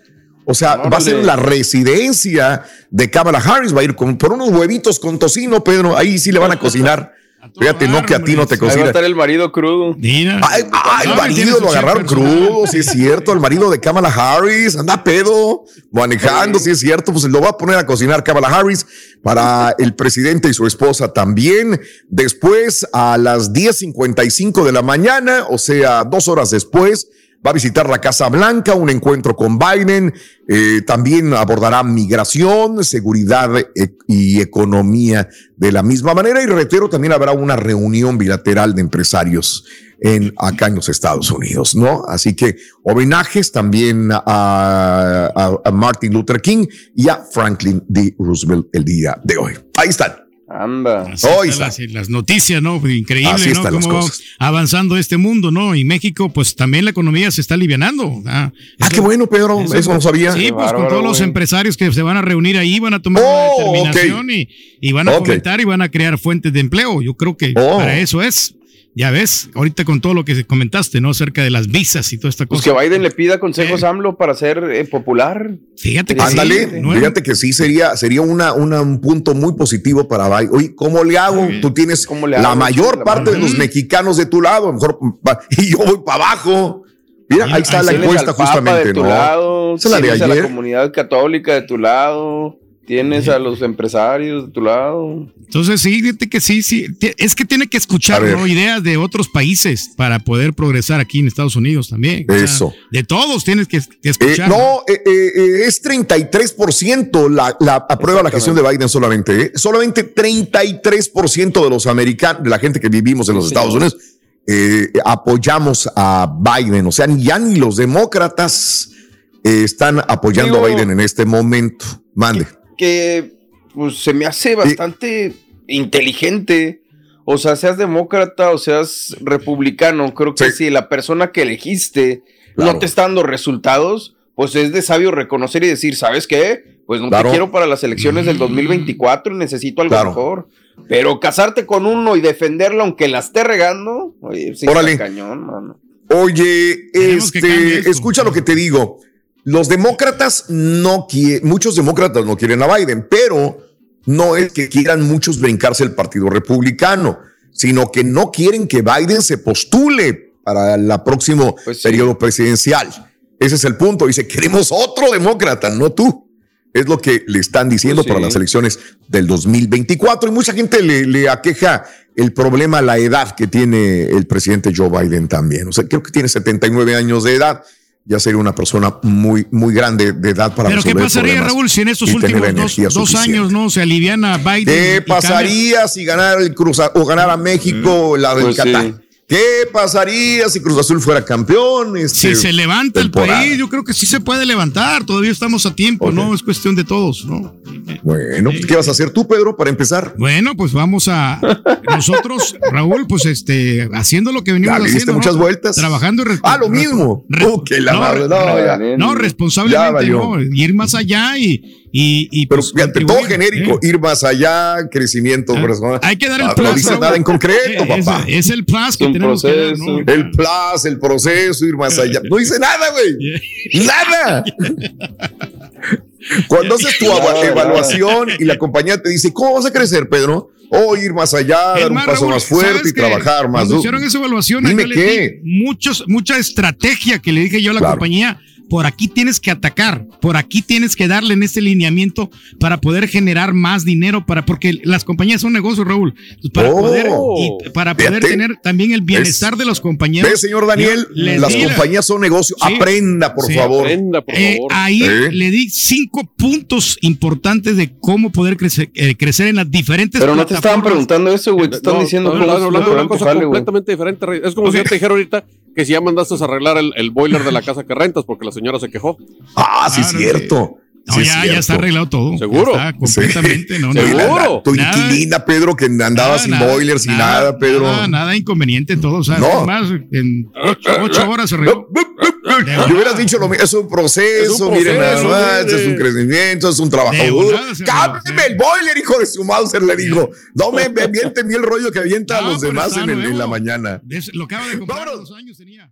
O sea, va a ser la residencia de Kamala Harris, va a ir con, por unos huevitos con tocino, Pedro, ahí sí le van a *laughs* cocinar. Fíjate, no que a ti no te cocina. Va a estar el marido crudo. Ay, el marido lo agarraron crudo, sí es cierto. El marido de Kamala Harris anda pedo, manejando, sí es cierto. Pues lo va a poner a cocinar Kamala Harris para el presidente y su esposa también. Después, a las 10.55 de la mañana, o sea, dos horas después, va a visitar la Casa Blanca, un encuentro con Biden, eh, también abordará migración, seguridad e, y economía de la misma manera y reitero, también habrá una reunión bilateral de empresarios en acá en los Estados Unidos, ¿no? Así que homenajes también a, a Martin Luther King y a Franklin D. Roosevelt el día de hoy. Ahí están. Anda. Así las, las noticias, ¿no? Increíble, Así ¿no? Cómo va avanzando este mundo, ¿no? Y México, pues también la economía se está alivianando. Ah, Ah, qué bueno, Pedro. Eso, no sabía. Sí, Qué pues con todos los güey. empresarios que se van a reunir ahí, van a tomar Oh, una determinación y, y van a Ok. comentar y van a crear fuentes de empleo. Yo creo que Oh. para eso es. Ya ves, ahorita con todo lo que comentaste, ¿no? Acerca de las visas y toda esta Pues cosa. que Biden le pida consejos a AMLO para ser eh, popular. Fíjate Ándale, fíjate que sí sería, sería una, una- un punto muy positivo para Biden. Oye, ¿cómo le hago? Tú tienes le la mayor La parte de los mexicanos de tu lado, a lo mejor, *laughs* y yo voy para abajo. Mira, ahí está la encuesta justamente, de tu ¿no? lado, la de a la comunidad católica de tu lado, tienes a los empresarios de tu lado. Entonces, sí, fíjate que sí, sí. Es que tiene que escuchar ideas de otros países para poder progresar aquí en Estados Unidos también. O sea, Eso. de todos tienes que, Eh, escuchar. no, eh, eh, es 33% la, la aprueba la gestión de Biden solamente. ¿eh? Solamente 33% de los americanos, de la gente que vivimos en los Sí, Estados señor. Unidos, eh, apoyamos a Biden. O sea, ya ni los demócratas eh, están apoyando Digo- a Biden en este momento. Mande. Que pues se me hace bastante inteligente. O sea, seas demócrata o seas republicano, creo que si la persona que elegiste no te está dando resultados, pues es de sabio reconocer y decir, ¿sabes qué? Pues no Claro. te quiero para las elecciones del 2024 y necesito algo Claro. mejor. Pero casarte con uno y defenderlo aunque la esté regando, oye, sí Órale. está cañón, mano. Oye, este, escucha lo que te digo. Los demócratas no quieren, muchos demócratas no quieren a Biden, pero no es que quieran muchos brincarse el partido republicano, sino que no quieren que Biden se postule para el próximo Pues periodo presidencial. Ese es el punto. Dice, queremos otro demócrata, no tú. Es lo que le están diciendo Pues sí. para las elecciones del 2024. Y mucha gente le, le aqueja el problema, la edad que tiene el presidente Joe Biden también. O sea, creo que tiene 79 años de edad. Ya sería una persona muy, muy grande de edad para Pero ¿qué resolver pasaría, Raúl, si en estos últimos dos, dos años no se aliviana Biden? ¿Qué y cambia? pasaría si ganara el Cruz A- o ganara México la del Pues sí. ¿Qué pasaría si Cruz Azul fuera campeón? Si Este, se levanta temporada? el país, yo creo que sí se puede levantar. Todavía estamos a tiempo, ¿no? Es cuestión de todos, ¿no? Bueno, pues, ¿qué vas a hacer tú, Pedro, para empezar? Bueno, pues vamos a nosotros, *laughs* Raúl, pues este, haciendo lo que venimos Ya haciendo. ¿no? muchas vueltas. Trabajando. Ah, lo mismo. La no, madre, no, ya. no, Ya responsablemente, valió. ¿no? Ir más allá y, y, y Pero pues, fíjate, todo genérico, ¿eh? ir más allá, crecimiento personal. Hay que dar el Ah, plus, No dice nada en concreto, Eh, es- papá. Es, el plus que un tenemos que dar, proceso. ¿no? El plus, el proceso, ir más allá. No dice nada, güey. *laughs* Nada. Cuando haces tu evaluación y la compañía te dice, ¿cómo vas a crecer, Pedro? O ir más allá, Es dar un paso Raúl, más fuerte ¿sabes y trabajar más. Cuando duro. hicieron esa evaluación, Dime yo le qué. di muchos, mucha estrategia que le dije yo a la Claro. compañía. Por aquí tienes que atacar, por aquí tienes que darle en este lineamiento para poder generar más dinero, para porque las compañías son negocios, Raúl. Para Oh. poder, y para poder Fíjate. tener también el bienestar de los compañeros. Ve, señor Daniel, las compañías son negocios. Sí. Aprenda, por Sí. favor. Eh, ahí ¿Eh? le di cinco puntos importantes de cómo poder crecer, eh, crecer en las diferentes Pero no te estaban preguntando eso, güey. Te están No, diciendo no, es hablando de una cosa completamente diferente. Rey. Es como si yo te dijera ahorita que si ya mandaste a arreglar el, el boiler de la casa que rentas porque la señora se quejó. Ah, sí, es Claro, cierto. No, Sí, es ya, ya está arreglado todo. ¿Seguro? Ya está completamente, no, Sí, la- Tu Nada- inquilina, Pedro, que andaba sin nada, boiler, sin nada, Pedro. Nada, nada inconveniente, todo. O sea, No. más en ocho, ocho horas se arregló. Yo hubieras dicho lo mismo, es un proceso, Es un miren nada más, es un crecimiento, es un trabajo duro. Cámbiame el boiler, hijo de su Mauser, le dijo. No me me aviente a mí el rollo que avienta a No, los demás en, el- en la mañana. Lo acabo de comprar, dos años tenía.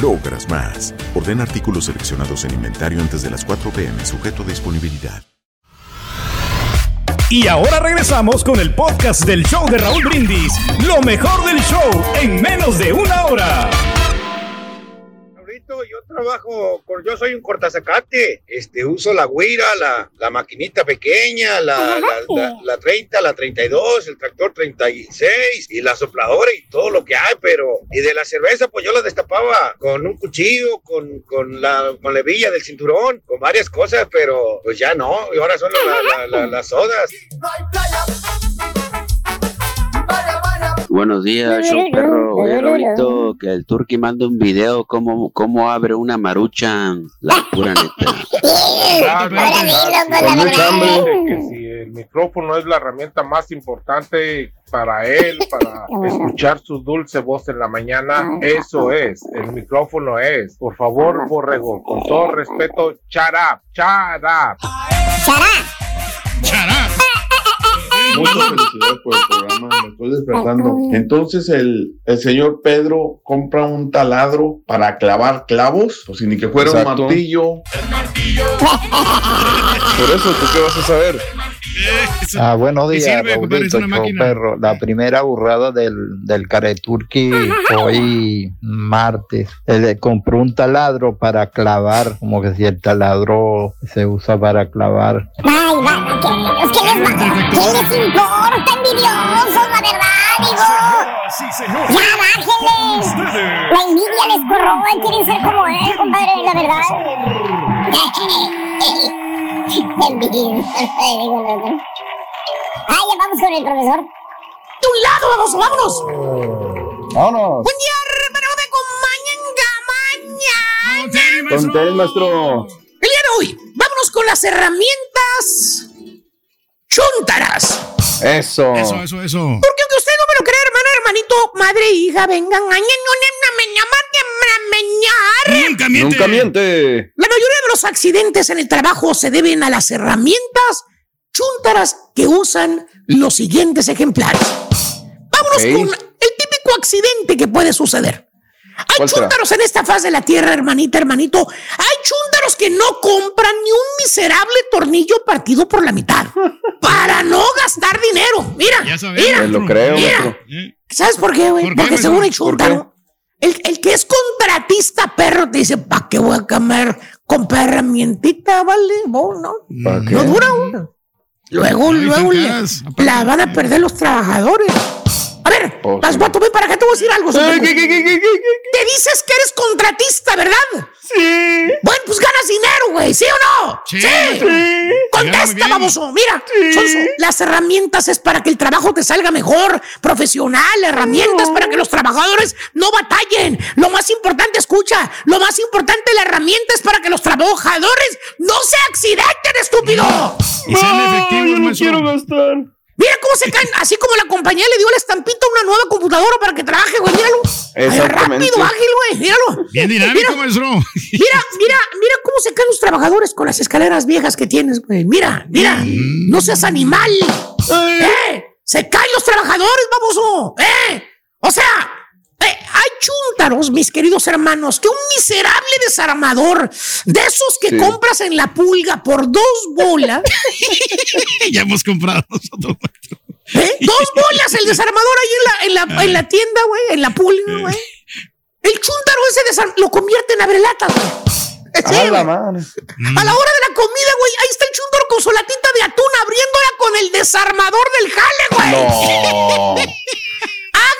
logras más. Orden artículos seleccionados en inventario antes de las 4 pm, sujeto a disponibilidad. Y ahora regresamos con el podcast del show de Raúl Brindis. Lo mejor del show en menos de una hora. Yo trabajo, con, yo soy un cortazacate, este, uso la guira, la, la maquinita pequeña, la, la, la, la 30, la 32, el tractor 36 y la sopladora y todo lo que hay, pero, y de la cerveza, pues yo la destapaba con un cuchillo, con, con la, con la hebilla del cinturón, con varias cosas, pero pues ya no, y ahora son la- la- la- las sodas. Buenos días, show perro. Oye, Raulito, que el Turqui manda un video cómo, cómo abre una maruchan, la pura neta. Con mucha hambre. Que si el micrófono es la herramienta más importante para él, para escuchar su dulce voz en la mañana, eso es, el micrófono es. Por favor, Borrego, con todo respeto, shut up, shut up. Muchas felicidades por el programa, me estoy despertando. Entonces el, el señor Pedro compra un taladro para clavar clavos, pues si ni que fuera Exacto. un martillo. *laughs* Por eso, ¿tú qué vas a saber? Ah, buenos ¿Qué días, máquina. perro. La primera burrada del, del Careturqui hoy martes. Él compró un taladro para clavar, como que si el taladro se usa para clavar. Ay, va, que, es que les, ¿qué les importa, envidiosos, la verdad, digo? Ya, bájenles. La envidia les corroe, quieren ser como él, compadre, la verdad. *laughs* Ay, ya vamos con el profesor. De un lado, vamos, vámonos. Vámonos. Buen día, hermano de Comañanga, mañana. Él, maestro. El día de hoy, vámonos con las herramientas chuntaras. Eso. eso. Porque aunque usted no me lo cree, hermana, hermanito, madre, hija, vengan, aña, no, me llaman, Nunca miente. Nunca miente. La mayoría de los accidentes en el trabajo se deben a las herramientas chúntaras que usan los siguientes ejemplares. Vámonos Ok. con el típico accidente que puede suceder. Hay ¿Cuál será? chúntaros en esta faz de la tierra, hermanita, hermanito. Hay chúntaros que no compran ni un miserable tornillo partido por la mitad *laughs* para no gastar dinero. Mira, mira, Me lo creo, mira. ¿Sabes por qué, güey? Porque según el chúntaro, el, el que es contratista, perro, te dice, ¿para qué voy a cambiar? Comprar herramientita, ¿vale? Vos, ¿no? ¿Para No dura una. Luego, luego le- la van a perder los trabajadores. A ver, vas, vato, ven para acá, te voy a decir algo. Te dices que eres contratista, ¿verdad? Sí. Bueno, pues ganas dinero, güey, ¿sí o no? Sí. Contesta, baboso. Mira, son su- las herramientas es para que el trabajo te salga mejor, profesional, herramientas para que los trabajadores no batallen. Lo más importante, escucha, lo más importante, la herramienta es para que los trabajadores no se accidenten, estúpido. Y sean efectivos, no quiero gastar. Mira cómo se caen, así como la compañía le dio la estampita a una nueva computadora para que trabaje, güey, míralo. Exactamente. rápido, ágil, güey, míralo. Bien dinámico, Mira, maestro. Mira, mira, mira cómo se caen los trabajadores con las escaleras viejas que tienes, güey. Mira, mira, no seas animal. ¡Eh! ¡Se caen los trabajadores, baboso! ¡Eh! O sea, eh, hay chúntaros, mis queridos hermanos, que un miserable desarmador de esos que Sí. compras en la pulga por dos bolas. *laughs* ya hemos comprado nosotros. ¿Eh? Dos bolas el desarmador ahí en la, en la, en la tienda, güey, en la pulga, güey. El chúntaro ese lo convierte en abrelatas, güey. Sí, güey. A la hora de la comida, güey, ahí está el chúndaro con su latita de atún abriéndola con el desarmador del jale, güey. No. *laughs*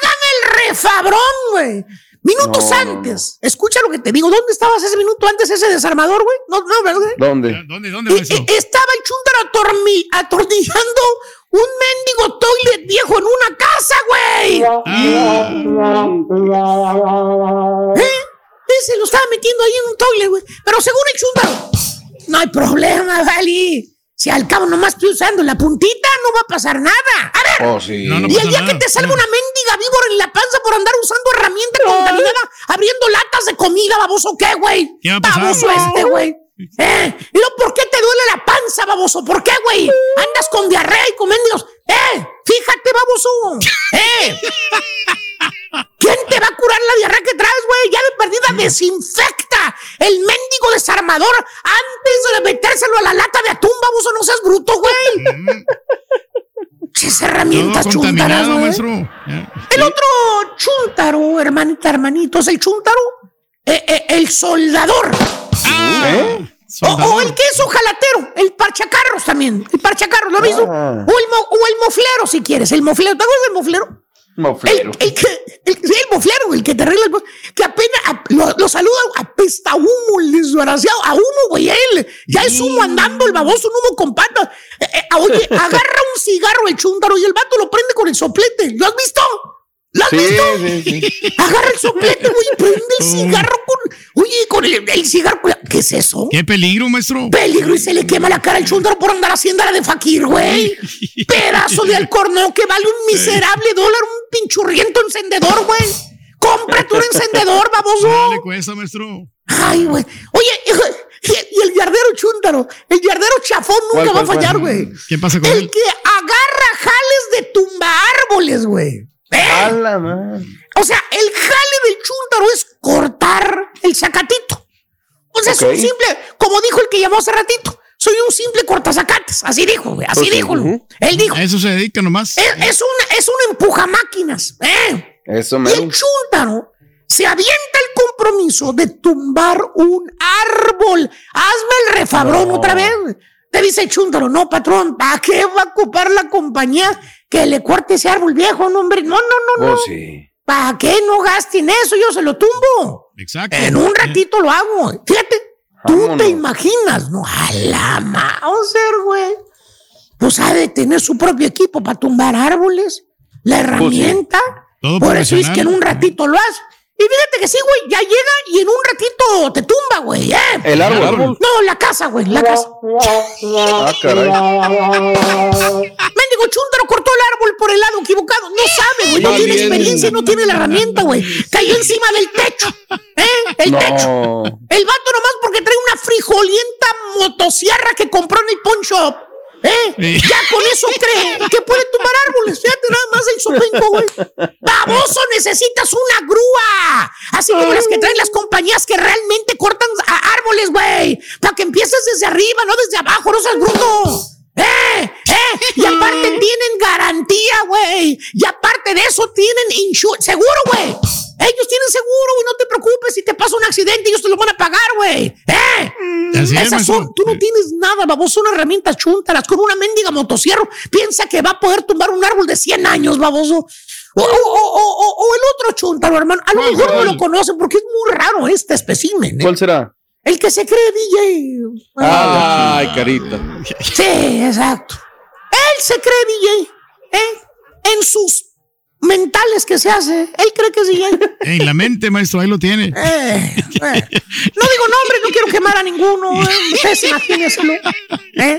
Hagan el refabrón, güey. Minutos No, no, antes. Escucha lo que te digo. ¿Dónde estabas ese minuto antes, ese desarmador, güey? No, no, ¿verdad? ¿Dónde? ¿Dónde, dónde, E- e- estaba el chúndaro atorni- atornillando un mendigo toilet viejo en una casa, güey. ¿Eh? Y se lo estaba metiendo ahí en un toilet, güey. Pero según el chúndaro, no hay problema, Vali. Si al cabo nomás estoy usando la puntita, no va a pasar nada. A ver. Oh, sí. No, no y el día nada. que te salga una mendiga víbora en la panza por andar usando herramienta contaminada, abriendo latas de comida, baboso, ¿qué, güey? Baboso este, güey. ¿Eh? ¿Y por qué te duele la panza, baboso? ¿Por qué, güey? Andas con diarrea y con mendigos. ¡Eh! Fíjate, baboso. *laughs* ¡Eh! ¿Quién te va a curar la diarrea que traes, güey? Ya de perdida desinfecta el mendigo desarmador antes de metérselo a la lata de atún, baboso. No seas bruto, güey. Chis herramientas Todo chuntaras, güey. Ya. El otro chuntaro, hermanita, hermanitos, el chuntaro, eh, eh, el soldador. Ah, O, o el queso jalatero, el parchacarros también. El parchacarros, ¿lo has visto? Ah. O, el mo- o el moflero, si quieres. El moflero, ¿te acuerdas del moflero? Moflero. El, el que, el, el moflero, el que te arregla el que apenas a- lo, lo saluda, apesta a humo, el desgraciado, a humo, güey, él. Ya es humo andando, el baboso, un humo con patas. Eh, eh, oye, *laughs* agarra un cigarro el chúntaro y el vato lo prende con el soplete. ¿Lo has visto? ¿Lo has Sí, visto? sí, sí. *laughs* Agarra el soplete, güey, y prende el cigarro con. Oye, con el, el cigarro. ¿Qué es eso? Qué peligro, maestro. Peligro y se le quema la cara al chúndaro por andar haciendo la de fakir, güey. *laughs* Pedazo de alcornón que vale un miserable dólar, un pinchurriento encendedor, güey. Cómprate un encendedor, ¿Qué baboso. le cuesta, maestro? Ay, güey. Oye, hijo, y, el yardero chúndaro, el yardero chafón nunca ¿Cuál, va a fallar, güey. ¿Qué pasa con El él? que agarra jales de tumba árboles, güey. ¿Eh? O sea, el jale del chúntaro es cortar el sacatito. O sea, es un simple, como dijo el que llamó hace ratito, soy un simple cortazacates. Así dijo, güey, así sí, dijo. Él dijo, A eso se dedica nomás. es, es un, es un empujamáquinas. ¿eh? Eso Y me el chúntaro se avienta el compromiso de tumbar un árbol. Hazme el refabrón No. otra vez. Te dice el chúntaro, no, patrón, ¿para qué va a ocupar la compañía que le corte ese árbol viejo? No, hombre, no, no, no, no. Oh, sí. ¿Para qué no gasten eso? Yo se lo tumbo. Exacto. En un ratito lo hago. Fíjate, tú Vámonos. te imaginas, ¿no? A la Mauser, güey. Pues ha de tener su propio equipo para tumbar árboles, la herramienta. Todo Por eso es que en un ratito lo hace. Y fíjate que sí, güey, ya llega y en un ratito te tumba, güey, ¿eh? ¿El árbol? No, la casa, güey, la casa. Ah, caray. Mendigo Chuntaro cortó el árbol por el lado equivocado. No sabe, güey. No tiene bien- experiencia y no tiene la herramienta, güey. Cayó encima del techo. ¿Eh? El techo. El vato nomás porque trae una frijolienta motosierra que compró en el pawn shop. ¿Eh? Ya con eso cree que puede tumbar árboles. Fíjate nada más el sopenco, güey. Baboso, necesitas una grúa. Así como las que traen las compañías que realmente cortan a- árboles, güey. Para que empieces desde arriba, no desde abajo, no seas bruto. ¡Eh! ¡Eh! Y aparte tienen garantía, güey. Y aparte de eso tienen insur- seguro, güey. Ellos tienen seguro, güey. No te preocupes. Si te pasa un accidente, ellos te lo van a pagar, güey. ¿Eh? Así es, Esas maestro. son, tú no tienes nada, baboso. Son herramientas chuntaras con una mendiga motosierro. Piensa que va a poder tumbar un árbol de 100 años, baboso. O, o- o- o- o el otro chuntaro, hermano. A lo ¿Cuál, mejor no lo conocen porque es muy raro este espécimen. ¿eh? ¿Cuál será? El que se cree DJ. Ay, carita. Sí, exacto. Él se cree DJ, ¿eh? En sus mentales que se hace, él cree que es DJ. *laughs* En la mente, maestro, ahí lo tiene. Eh, eh. No digo nombres, no quiero quemar a ninguno. ¿eh? Ustedes imagínenselo. ¿eh? Él,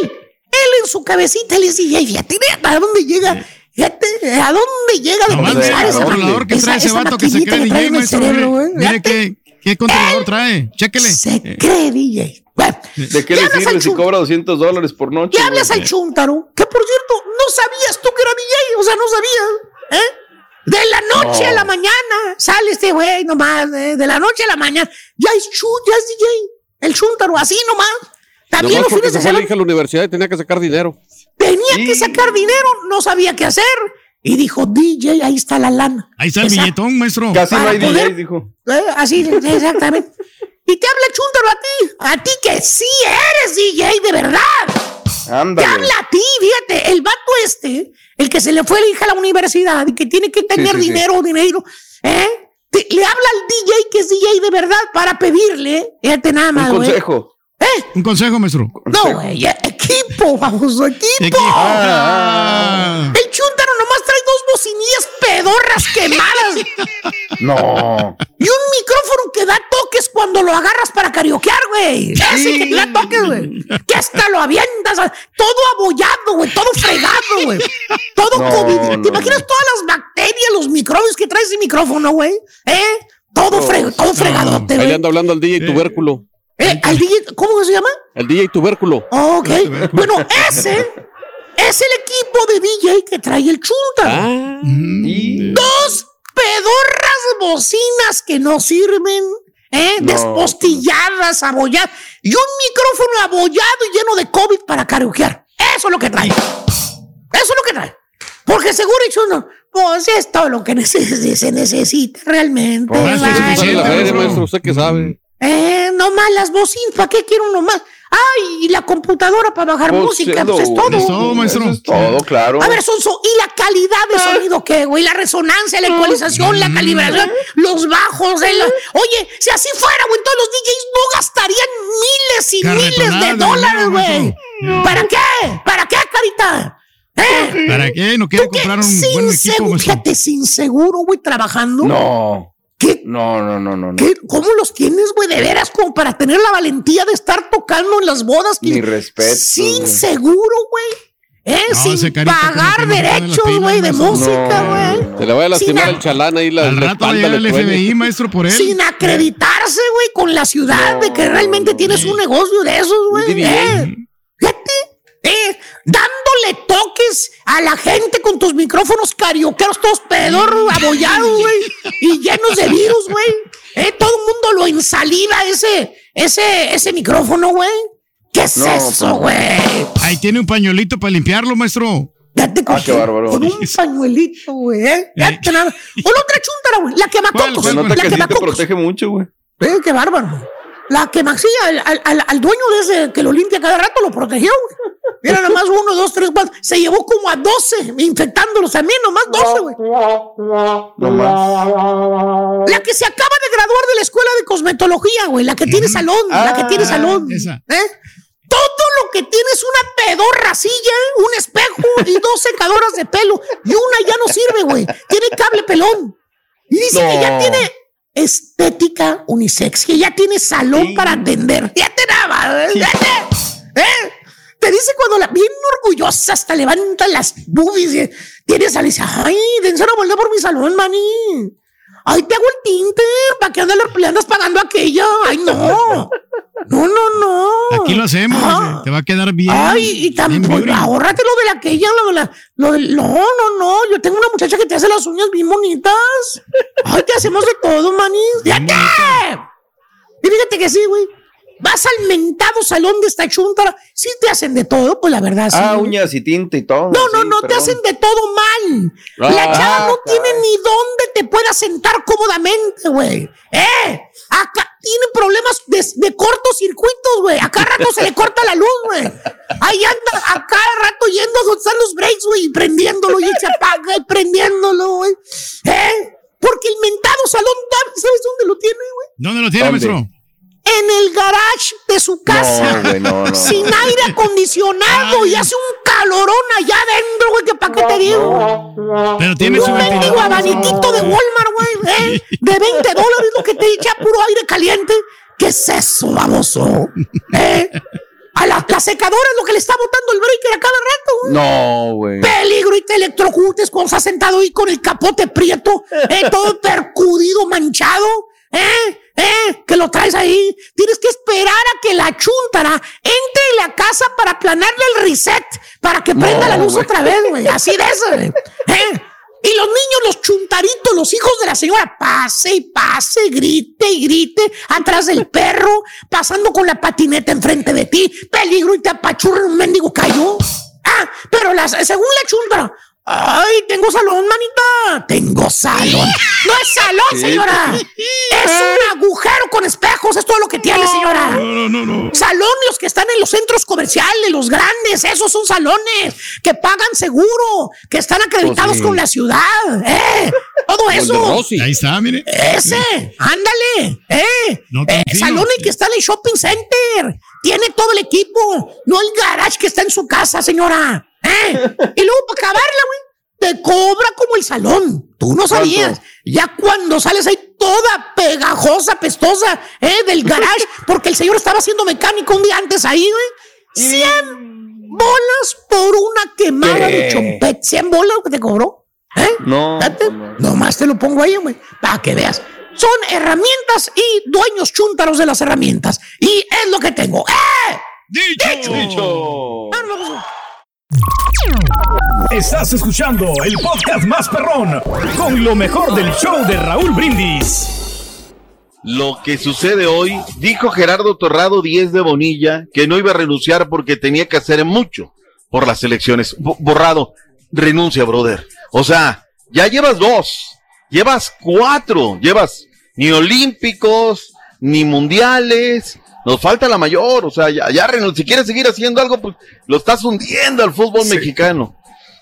él en su cabecita, él es DJ. Fíjate a dónde llega. Fíjate, a dónde llega de pensar controlador que esa- trae ese vato que se cree que DJ, maestro. cerebro, mire, ¿eh? Qué, qué controlador trae. Chéquele. Se Eh, cree DJ. Bueno, ¿De qué le sirve si cobra 200 dólares por noche? Le hablas al Chuntaro, que por cierto, no sabías tú que era DJ, o sea, no sabías, ¿eh? De la noche No. a la mañana sale este güey nomás, ¿eh? de la noche a la mañana, ya es chu, ya es DJ, el Chuntaro, así nomás. También Nomás los fines de semana la universidad y tenía que sacar dinero. tenía que sacar dinero, no sabía qué hacer. Y dijo, DJ, ahí está la lana. Ahí está el Esa- billetón, maestro. Casi no hay poder- DJ, dijo. Eh, así, exactamente. Y te habla Chuntaro a ti, a ti que sí eres DJ de verdad. Te Ándale. habla a ti, fíjate, el vato este, el que se le fue la hija a la universidad y que tiene que tener sí, sí. dinero, dinero, ¿eh? Te- le habla al DJ que es DJ de verdad para pedirle, fíjate nada Un más, güey. consejo. Un consejo, maestro. No, güey, eh, equipo, vamos, equipo. Equipo. Ah. El Chuntaro nomás trae bocinillas pedorras quemadas No. y un micrófono que da toques cuando lo agarras para carioquear, güey. Ese que te da toques, güey. Que hasta lo avientas, todo abollado, güey, todo fregado, güey. Todo No, COVID. no, ¿Te imaginas no. todas las bacterias, los microbios que trae ese micrófono, güey? ¿Eh? Todo, fre- todo fregadote, Ahí le güey. anda hablando al DJ tubérculo. Eh, al DJ, ¿Cómo se llama? El DJ tubérculo. Oh, ok. Bueno, ese es el equipo de DJ que trae el Chuntaro. Ah, Y Dos pedorras bocinas que no sirven, ¿eh? No. Despostilladas, abolladas. Y un micrófono abollado y lleno de COVID para karaokear. Eso es lo que trae. Eso es lo que trae. Porque seguro hecho no. Pues es todo lo que neces- se necesita realmente. Por eso es vale. suficiente. sale la feria, maestro. ¿Usted qué sabe? Eh, no más las bocinas. ¿Para qué quiero uno más? Ay, y la computadora para bajar Pues, música. Pues es todo. Es todo, maestro. Eso es todo, claro. A ver, Sonso, ¿y la calidad de sonido qué, güey? La resonancia, la ecualización, la calibración, los bajos, el... Oye, si así fuera, güey, todos los DJs no gastarían miles y miles de dólares, güey. ¿Para qué? ¿Para qué, carita? ¿Eh? ¿Para qué? ¿No quiere ¿Tú qué? comprar un Sin buen equipo, fíjate, sin seguro, güey, trabajando. No. ¿Qué? No, no, no, no. no. ¿Qué? ¿Cómo los tienes, güey, de veras, como para tener la valentía de estar tocando en las bodas? Ni respeto. Sin seguro, güey. ¿Eh? No, Sin pagar derechos, güey, de música, güey. no, Se le va a lastimar el chalán ahí. La, Al rato va a espalda llegar le el. FBI, maestro, por él. Sin acreditarse, güey, con la ciudad de que realmente tienes un negocio de esos, güey. ¿eh? Eh, dándole toques a la gente con tus micrófonos carioqueros todos pedorros, abollados, güey, y llenos de virus, güey. Eh, todo el mundo lo ensalida ese, ese, ese micrófono, güey. ¿Qué es No, eso, pues, güey? Ahí tiene un pañuelito para limpiarlo, maestro. Fíjate con, Ah, qué bárbaro. con un pañuelito, güey. ¿eh? Fíjate nada. O la otra chuntara, güey. La quemacocos. Se nota La que sí te quemacocos. protege mucho, güey. Eh, qué bárbaro. La que sí, al, al- al- dueño de ese que lo limpia cada rato lo protegió. güey. Era nada más uno, dos, tres, cuatro. Se llevó como a 12, infectándolos también, nomás 12, güey. No más. La que se acaba de graduar de la escuela de cosmetología, güey. La que tiene salón, la que tiene Ah, salón. esa. ¿eh? Todo lo que tiene es una pedorra silla, un espejo y dos secadoras de pelo. Y una ya no sirve, güey. Tiene cable pelón. Y dice que ya tiene estética unisex, que ya tiene salón para atender. Ya te daba, ¿eh? Te- ¿eh? Te dice cuando la bien orgullosa hasta levanta las boobies y tiene sal y dice, ay, dense una vuelta por mi salón, maní. Ay, te hago el tinte, ¿para qué andas, le andas pagando aquella? Ay, no. No, no, no. Aquí lo hacemos. Ah. Te va a quedar bien. Ay, y también, ahórrate lo de la aquella, lo de la, lo no, no, no, yo tengo una muchacha que te hace las uñas bien bonitas. Ay, te hacemos de todo, maní. ¡Fíjate! Y fíjate que sí, güey. Vas al mentado salón de esta chuntara. Sí te hacen de todo, pues la verdad, sí. Ah, uñas y tinte y todo. No, no, sí, no, te perdón. hacen de todo mal. la Ah, chava no caray. tiene ni dónde te pueda sentar cómodamente, güey. ¡Eh! Acá tiene problemas de, de cortocircuitos, güey. A cada rato se le corta la luz, güey. Ahí anda a cada rato yendo a donde están los breaks, güey, y prendiéndolo y se apaga y prendiéndolo, güey. ¿Eh? Porque el mentado salón, ¿sabes dónde lo tiene, güey? ¿Dónde lo tiene, ¿Dónde? maestro? En el garage de su casa. No, güey, no, no. Sin aire acondicionado y hace un calorón allá adentro, güey, que pa' qué te digo. Pero tiene su Un mendigo abaniquito de Walmart, güey, ¿eh? De 20 dólares lo que te echa puro aire caliente. ¿Qué es eso, baboso? ¿Eh? A la, la secadora es lo que le está botando el breaker a cada rato, güey. No, güey. Peligro y te electrocutes cuando estás sentado ahí con el capote prieto, eh, todo percudido, manchado, eh, eh, que lo traes ahí. Tienes que esperar a que la chuntara entre en la casa para aplanarle el reset, para que prenda la luz otra vez, güey. Así de eso, güey. Eh. Y los niños, los chuntaritos, los hijos de la señora, pase y pase, grite y grite atrás del perro, pasando con la patineta enfrente de ti, peligro y te apachurra un mendigo cayó. Ah, pero las, según la chuntara, Ay, tengo salón, manita. Tengo salón. No es salón, señora. Es un agujero con espejos. Es todo lo que tiene, señora. No, no, no. Salón los que están en los centros comerciales, los grandes. Esos son salones que pagan seguro, que están acreditados Pues sí. con la ciudad. ¿Eh? Todo eso. Ahí está, mire. Ese, ándale, eh. No eh, salón el que está en el shopping center. Tiene todo el equipo, no el garage que está en su casa, señora. ¿Eh? Y luego para acabarla, güey, te cobra como el salón. Tú no sabías. Ya cuando sales ahí toda pegajosa, pestosa, ¿eh? Del garage, *laughs* porque el señor estaba haciendo mecánico un día antes ahí, güey. 100 bolas por una quemada ¿Qué? de chompet. 100 bolas lo que te cobró. ¿Eh? No. Fíjate, Nomás te lo pongo ahí, güey, para que veas. Son herramientas y dueños chúntaros de las herramientas. Y es lo que tengo. ¡Eh! Dicho. Estás escuchando el podcast más perrón con lo mejor del show de Raúl Brindis. Lo que sucede hoy, dijo Gerardo Torrado 10 de Bonilla que no iba a renunciar porque tenía que hacer mucho por las elecciones. Bo- borrado, renuncia, brother. O sea, ya llevas dos, llevas cuatro, llevas ni olímpicos, ni mundiales, nos falta la mayor, o sea, ya, ya si quieres seguir haciendo algo, pues lo estás hundiendo al fútbol mexicano.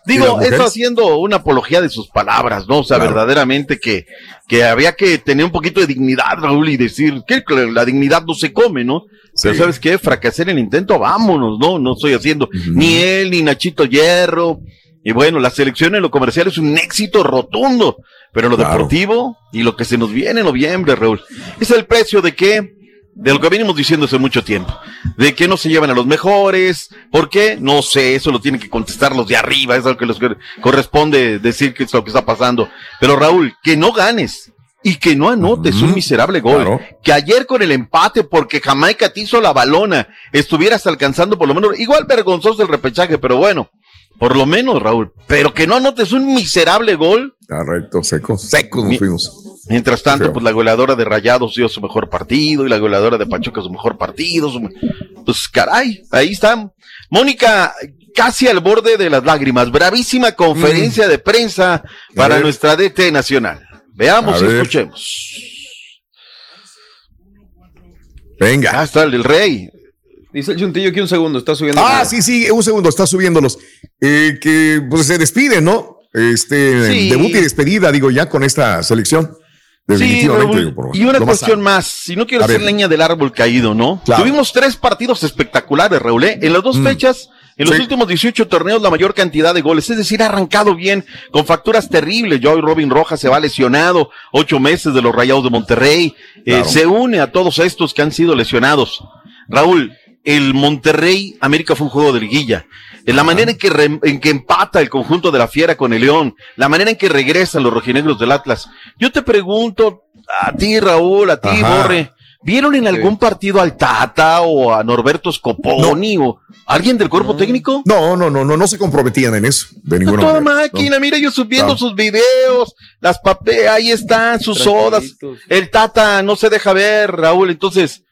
¿Y Digo, eso haciendo una apología de sus palabras, ¿no? O sea, Claro. verdaderamente que, que había que tener un poquito de dignidad, Raúl, y decir que la dignidad no se come, ¿no? Pero Sí. ¿sabes qué? Fracasé en el intento, vámonos, ¿no? No estoy haciendo ni él, ni Nachito Hierro. Y bueno, la selección en lo comercial es un éxito rotundo, pero en lo Claro. deportivo y lo que se nos viene en noviembre, Raúl, es el precio de que de lo que venimos diciendo hace mucho tiempo, de que no se llevan a los mejores, ¿por qué? No sé, eso lo tienen que contestar los de arriba, es lo que les corresponde decir que es lo que está pasando. Pero Raúl, que no ganes y que no anotes un miserable gol, que ayer con el empate, porque Jamaica te hizo la balona, estuvieras alcanzando por lo menos, igual vergonzoso el repechaje, pero bueno, por lo menos Raúl, pero que no anotes un miserable gol, Correcto, secos, secos nos Mi- fuimos. Mientras tanto, Feo. pues la goleadora de Rayados dio su mejor partido y la goleadora de Pachuca su mejor partido. su- Pues caray, ahí está. Mónica, casi al borde de las lágrimas. Bravísima conferencia de prensa para ver. nuestra DT nacional. Veamos y escuchemos. Venga. Ah, está el del rey. Dice el chuntillo que un segundo está subiendo. Ah, sí, sí, un segundo, está subiéndolos. Eh, que pues se despide, ¿no? Este Sí. debut y despedida, digo, ya con esta selección. Sí, Definitivamente. Por y una más cuestión más, si no quiero hacer leña del árbol caído, ¿no? Claro. Tuvimos tres partidos espectaculares, Raúl, ¿eh? en las dos Mm. fechas, en los Sí. últimos 18 torneos, la mayor cantidad de goles, es decir, ha arrancado bien, con facturas terribles. Joey Robin Rojas se va lesionado, ocho meses de los Rayados de Monterrey, eh, se une a todos estos que han sido lesionados. Raúl, el Monterrey América fue un juego de liguilla. En la manera en que, re- en que empata el conjunto de la Fiera con el León, la manera en que regresan los rojinegros del Atlas. Yo te pregunto a ti, Raúl, a ti, Ajá. Borre, ¿vieron en algún partido al Tata o a Norberto Scoponi o alguien del cuerpo técnico? No, no, no, no, no se comprometían en eso, de ninguna Toda manera. máquina, mira, yo subiendo sus videos, las papeles, ahí están, sus sodas. El Tata no se deja ver, Raúl, entonces,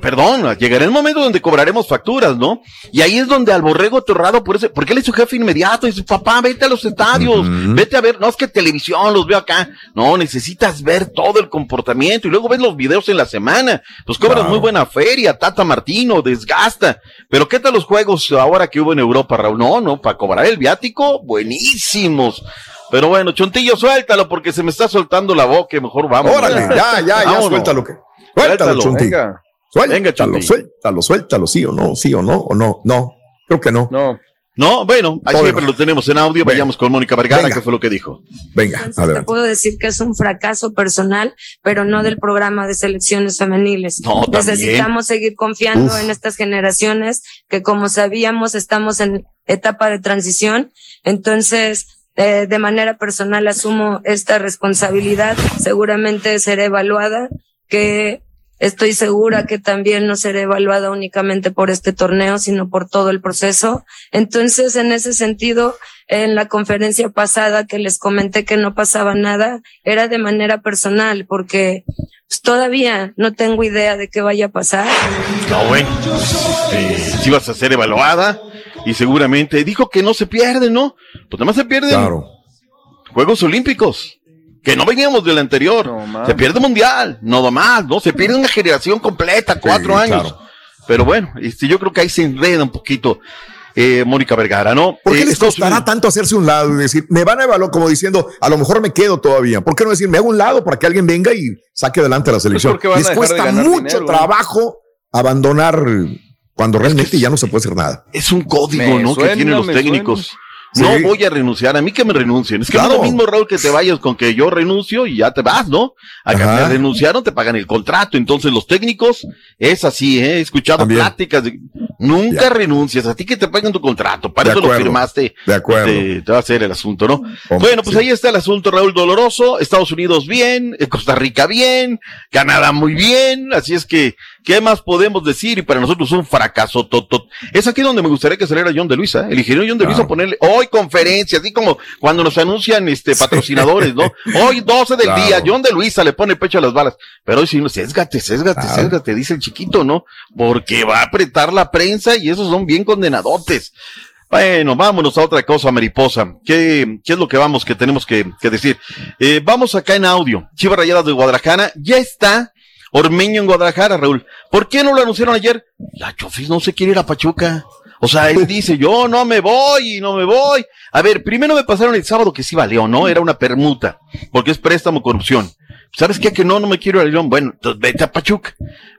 perdón, llegará el momento donde cobraremos facturas, ¿no? Y ahí es donde al borrego torrado, por eso, porque él es su jefe inmediato, dice, papá, vete a los estadios, vete a ver, no es que televisión los veo acá, no, necesitas ver todo el comportamiento y luego ves los videos en la semana, pues cobras muy buena feria, Tata Martino, desgasta, pero ¿qué tal los juegos ahora que hubo en Europa, Raúl? No, no, para cobrar el viático, buenísimos. Pero bueno, Chontillo, suéltalo porque se me está soltando la boca y mejor vamos. Órale, ya, ya, ya, suéltalo. Que, suéltalo, Suéltalo, venga. Suéltalo, Venga, suéltalo, suéltalo, sí o no, sí o no, o no, no. Creo que no. No. No, bueno, ahí siempre lo tenemos en audio. Vayamos con Mónica Vergara, Venga. que fue lo que dijo. Venga, Te adelante. puedo decir que es un fracaso personal, pero no del programa de selecciones femeniles. No, también. Necesitamos seguir confiando Uf. en estas generaciones que como sabíamos estamos en etapa de transición. Entonces, eh, de manera personal asumo esta responsabilidad. Seguramente será evaluada, que estoy segura que también no será evaluada únicamente por este torneo, sino por todo el proceso. Entonces, en ese sentido, en la conferencia pasada que les comenté que no pasaba nada, era de manera personal, porque pues, todavía no tengo idea de qué vaya a pasar. No, bueno. Eh, si vas a ser evaluada, y seguramente dijo que no se pierde, ¿no? Pues nada más se pierden Juegos Olímpicos. Que no veníamos del anterior. se pierde Mundial, no más, ¿no? Se pierde una generación completa, cuatro años. Pero bueno, este, yo creo que ahí se enreda un poquito eh, Mónica Vergara, ¿no? ¿Por qué Eh, les costará Unidos- tanto hacerse un lado y decir, me van a evaluar como diciendo, a lo mejor me quedo todavía? ¿Por qué no decir, me hago un lado para que alguien venga y saque adelante la selección? porque van a les de cuesta mucho dinero. trabajo abandonar cuando realmente ya no se puede hacer nada. Es un código, Me ¿no? suena, que tienen los técnicos. suena. No voy a renunciar, a mí que me renuncien. Es que no es lo mismo, Raúl, que te vayas con que yo renuncio y ya te vas, ¿no? Acá me renunciaron, te pagan el contrato. Entonces, los técnicos, es así, ¿eh? He escuchado También. pláticas de, nunca renuncias, a ti que te paguen tu contrato, para De eso lo firmaste. De acuerdo. Te, te va a hacer el asunto, ¿no? bueno, pues ahí está el asunto, Raúl Doloroso. Estados Unidos bien, eh, Costa Rica bien, Canadá muy bien. Así es que, ¿qué más podemos decir? Y para nosotros un fracaso. Tot, Es aquí donde me gustaría que saliera John de Luisa, el ingeniero John de Luisa, ponerle hoy conferencia, así como cuando nos anuncian este patrocinadores, ¿no? Hoy 12 del Claro. día, John de Luisa le pone pecho a las balas. Pero hoy sí, no, sésgate, sésgate, Claro. sésgate, dice el chiquito, ¿no? Porque va a apretar la prensa y esos son bien condenadotes. Bueno, vámonos a otra cosa, mariposa. ¿Qué, qué es lo que vamos, que tenemos que, que decir? Eh, vamos acá en audio. Chivas Rayadas de Guadalajara, ya está Ormeño en Guadalajara, Raúl. ¿Por qué no lo anunciaron ayer? La Chofis no se quiere ir a Pachuca. O sea, él *laughs* dice, yo no me voy y no me voy. A ver, primero me pasaron el sábado que sí valió, ¿no? Era una permuta, porque es préstamo corrupción. ¿Sabes qué? Que no, no me quiero ir a León. Bueno, entonces vete a Pachuca.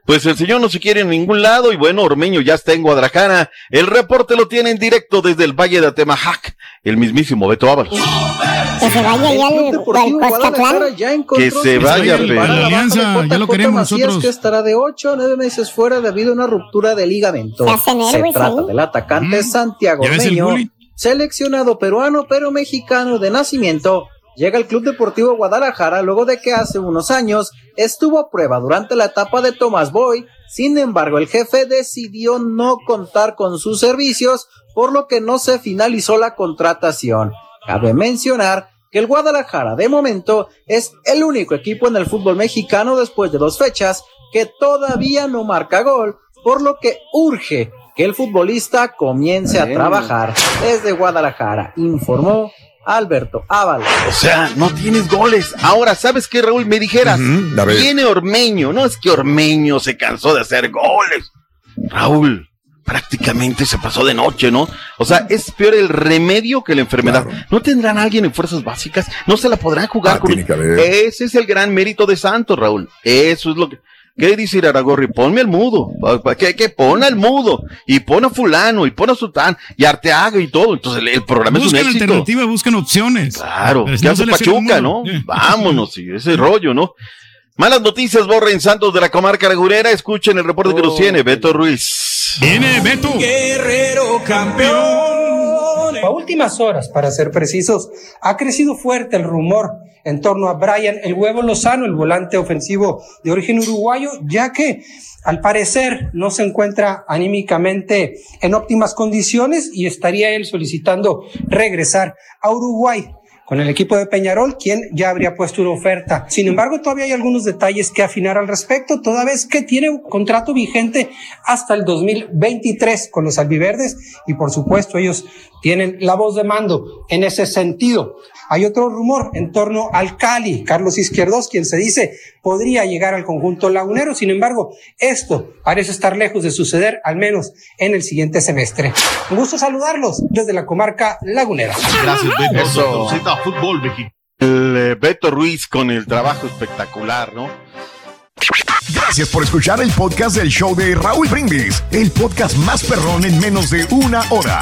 Pues el señor no se quiere en ningún lado y bueno, Ormeño ya está en Guadalajara. El reporte lo tiene en directo desde el Valle de Atemajac, el mismísimo Beto Ábalos. Que se vaya ya al, al Que se vaya, pero- alianza, ya lo queremos Macías, nosotros. que estará de 8 a 9 meses fuera debido a una ruptura de ligamento. Se trata del atacante Santiago ¿Ya ves el Ormeño, seleccionado peruano pero mexicano de nacimiento. Llega al Club Deportivo Guadalajara luego de que hace unos años estuvo a prueba durante la etapa de Thomas Boy. Sin embargo, el jefe decidió no contar con sus servicios, por lo que no se finalizó la contratación. Cabe mencionar que el Guadalajara de momento es el único equipo en el fútbol mexicano después de dos fechas que todavía no marca gol, por lo que urge que el futbolista comience a trabajar. Desde Guadalajara, informó Alberto Ábalos. O sea, no tienes goles. Ahora, ¿sabes qué, Raúl? Me dijeras, viene Ormeño. No es que Ormeño se cansó de hacer goles. Raúl, prácticamente se pasó de noche, ¿no? O sea, es peor el remedio que la enfermedad. ¿No tendrán a alguien en fuerzas básicas? ¿No se la podrán jugar Ah, con tiene que haber. Ese es el gran mérito de Santos, Raúl. Eso es lo que... ¿Qué dice Iraragorri? Ponme al mudo. Que, que pon al mudo. Y pon a fulano. Y pon a Sultán. Y Arteaga y todo. Entonces el, el programa es Buscan un éxito. alternativa, buscan opciones. Claro, ¿qué no hace Pachuca, no? Vámonos, y ese rollo, ¿no? Malas noticias, Borren Santos de la comarca lagunera. Escuchen el reporte que nos tiene Beto Ruiz. Viene Beto. Guerrero campeón. A últimas horas, para ser precisos, ha crecido fuerte el rumor en torno a Brian el huevo Lozano, el volante ofensivo de origen uruguayo, ya que al parecer no se encuentra anímicamente en óptimas condiciones y estaría él solicitando regresar a Uruguay con el equipo de Peñarol, quien ya habría puesto una oferta. Sin embargo, todavía hay algunos detalles que afinar al respecto, toda vez que tiene un contrato vigente hasta el 2023 con los albiverdes y por supuesto ellos tienen la voz de mando en ese sentido. Hay otro rumor en torno al Cali, Carlos Izquierdos, quien se dice podría llegar al conjunto lagunero. Sin embargo, esto parece estar lejos de suceder, al menos en el siguiente semestre. Un gusto saludarlos desde la comarca lagunera. Gracias, Beto. Fútbol. El eh, Beto Ruiz con el trabajo espectacular, ¿no? Gracias por escuchar el podcast del show de Raúl Brindis, el podcast más perrón en menos de una hora.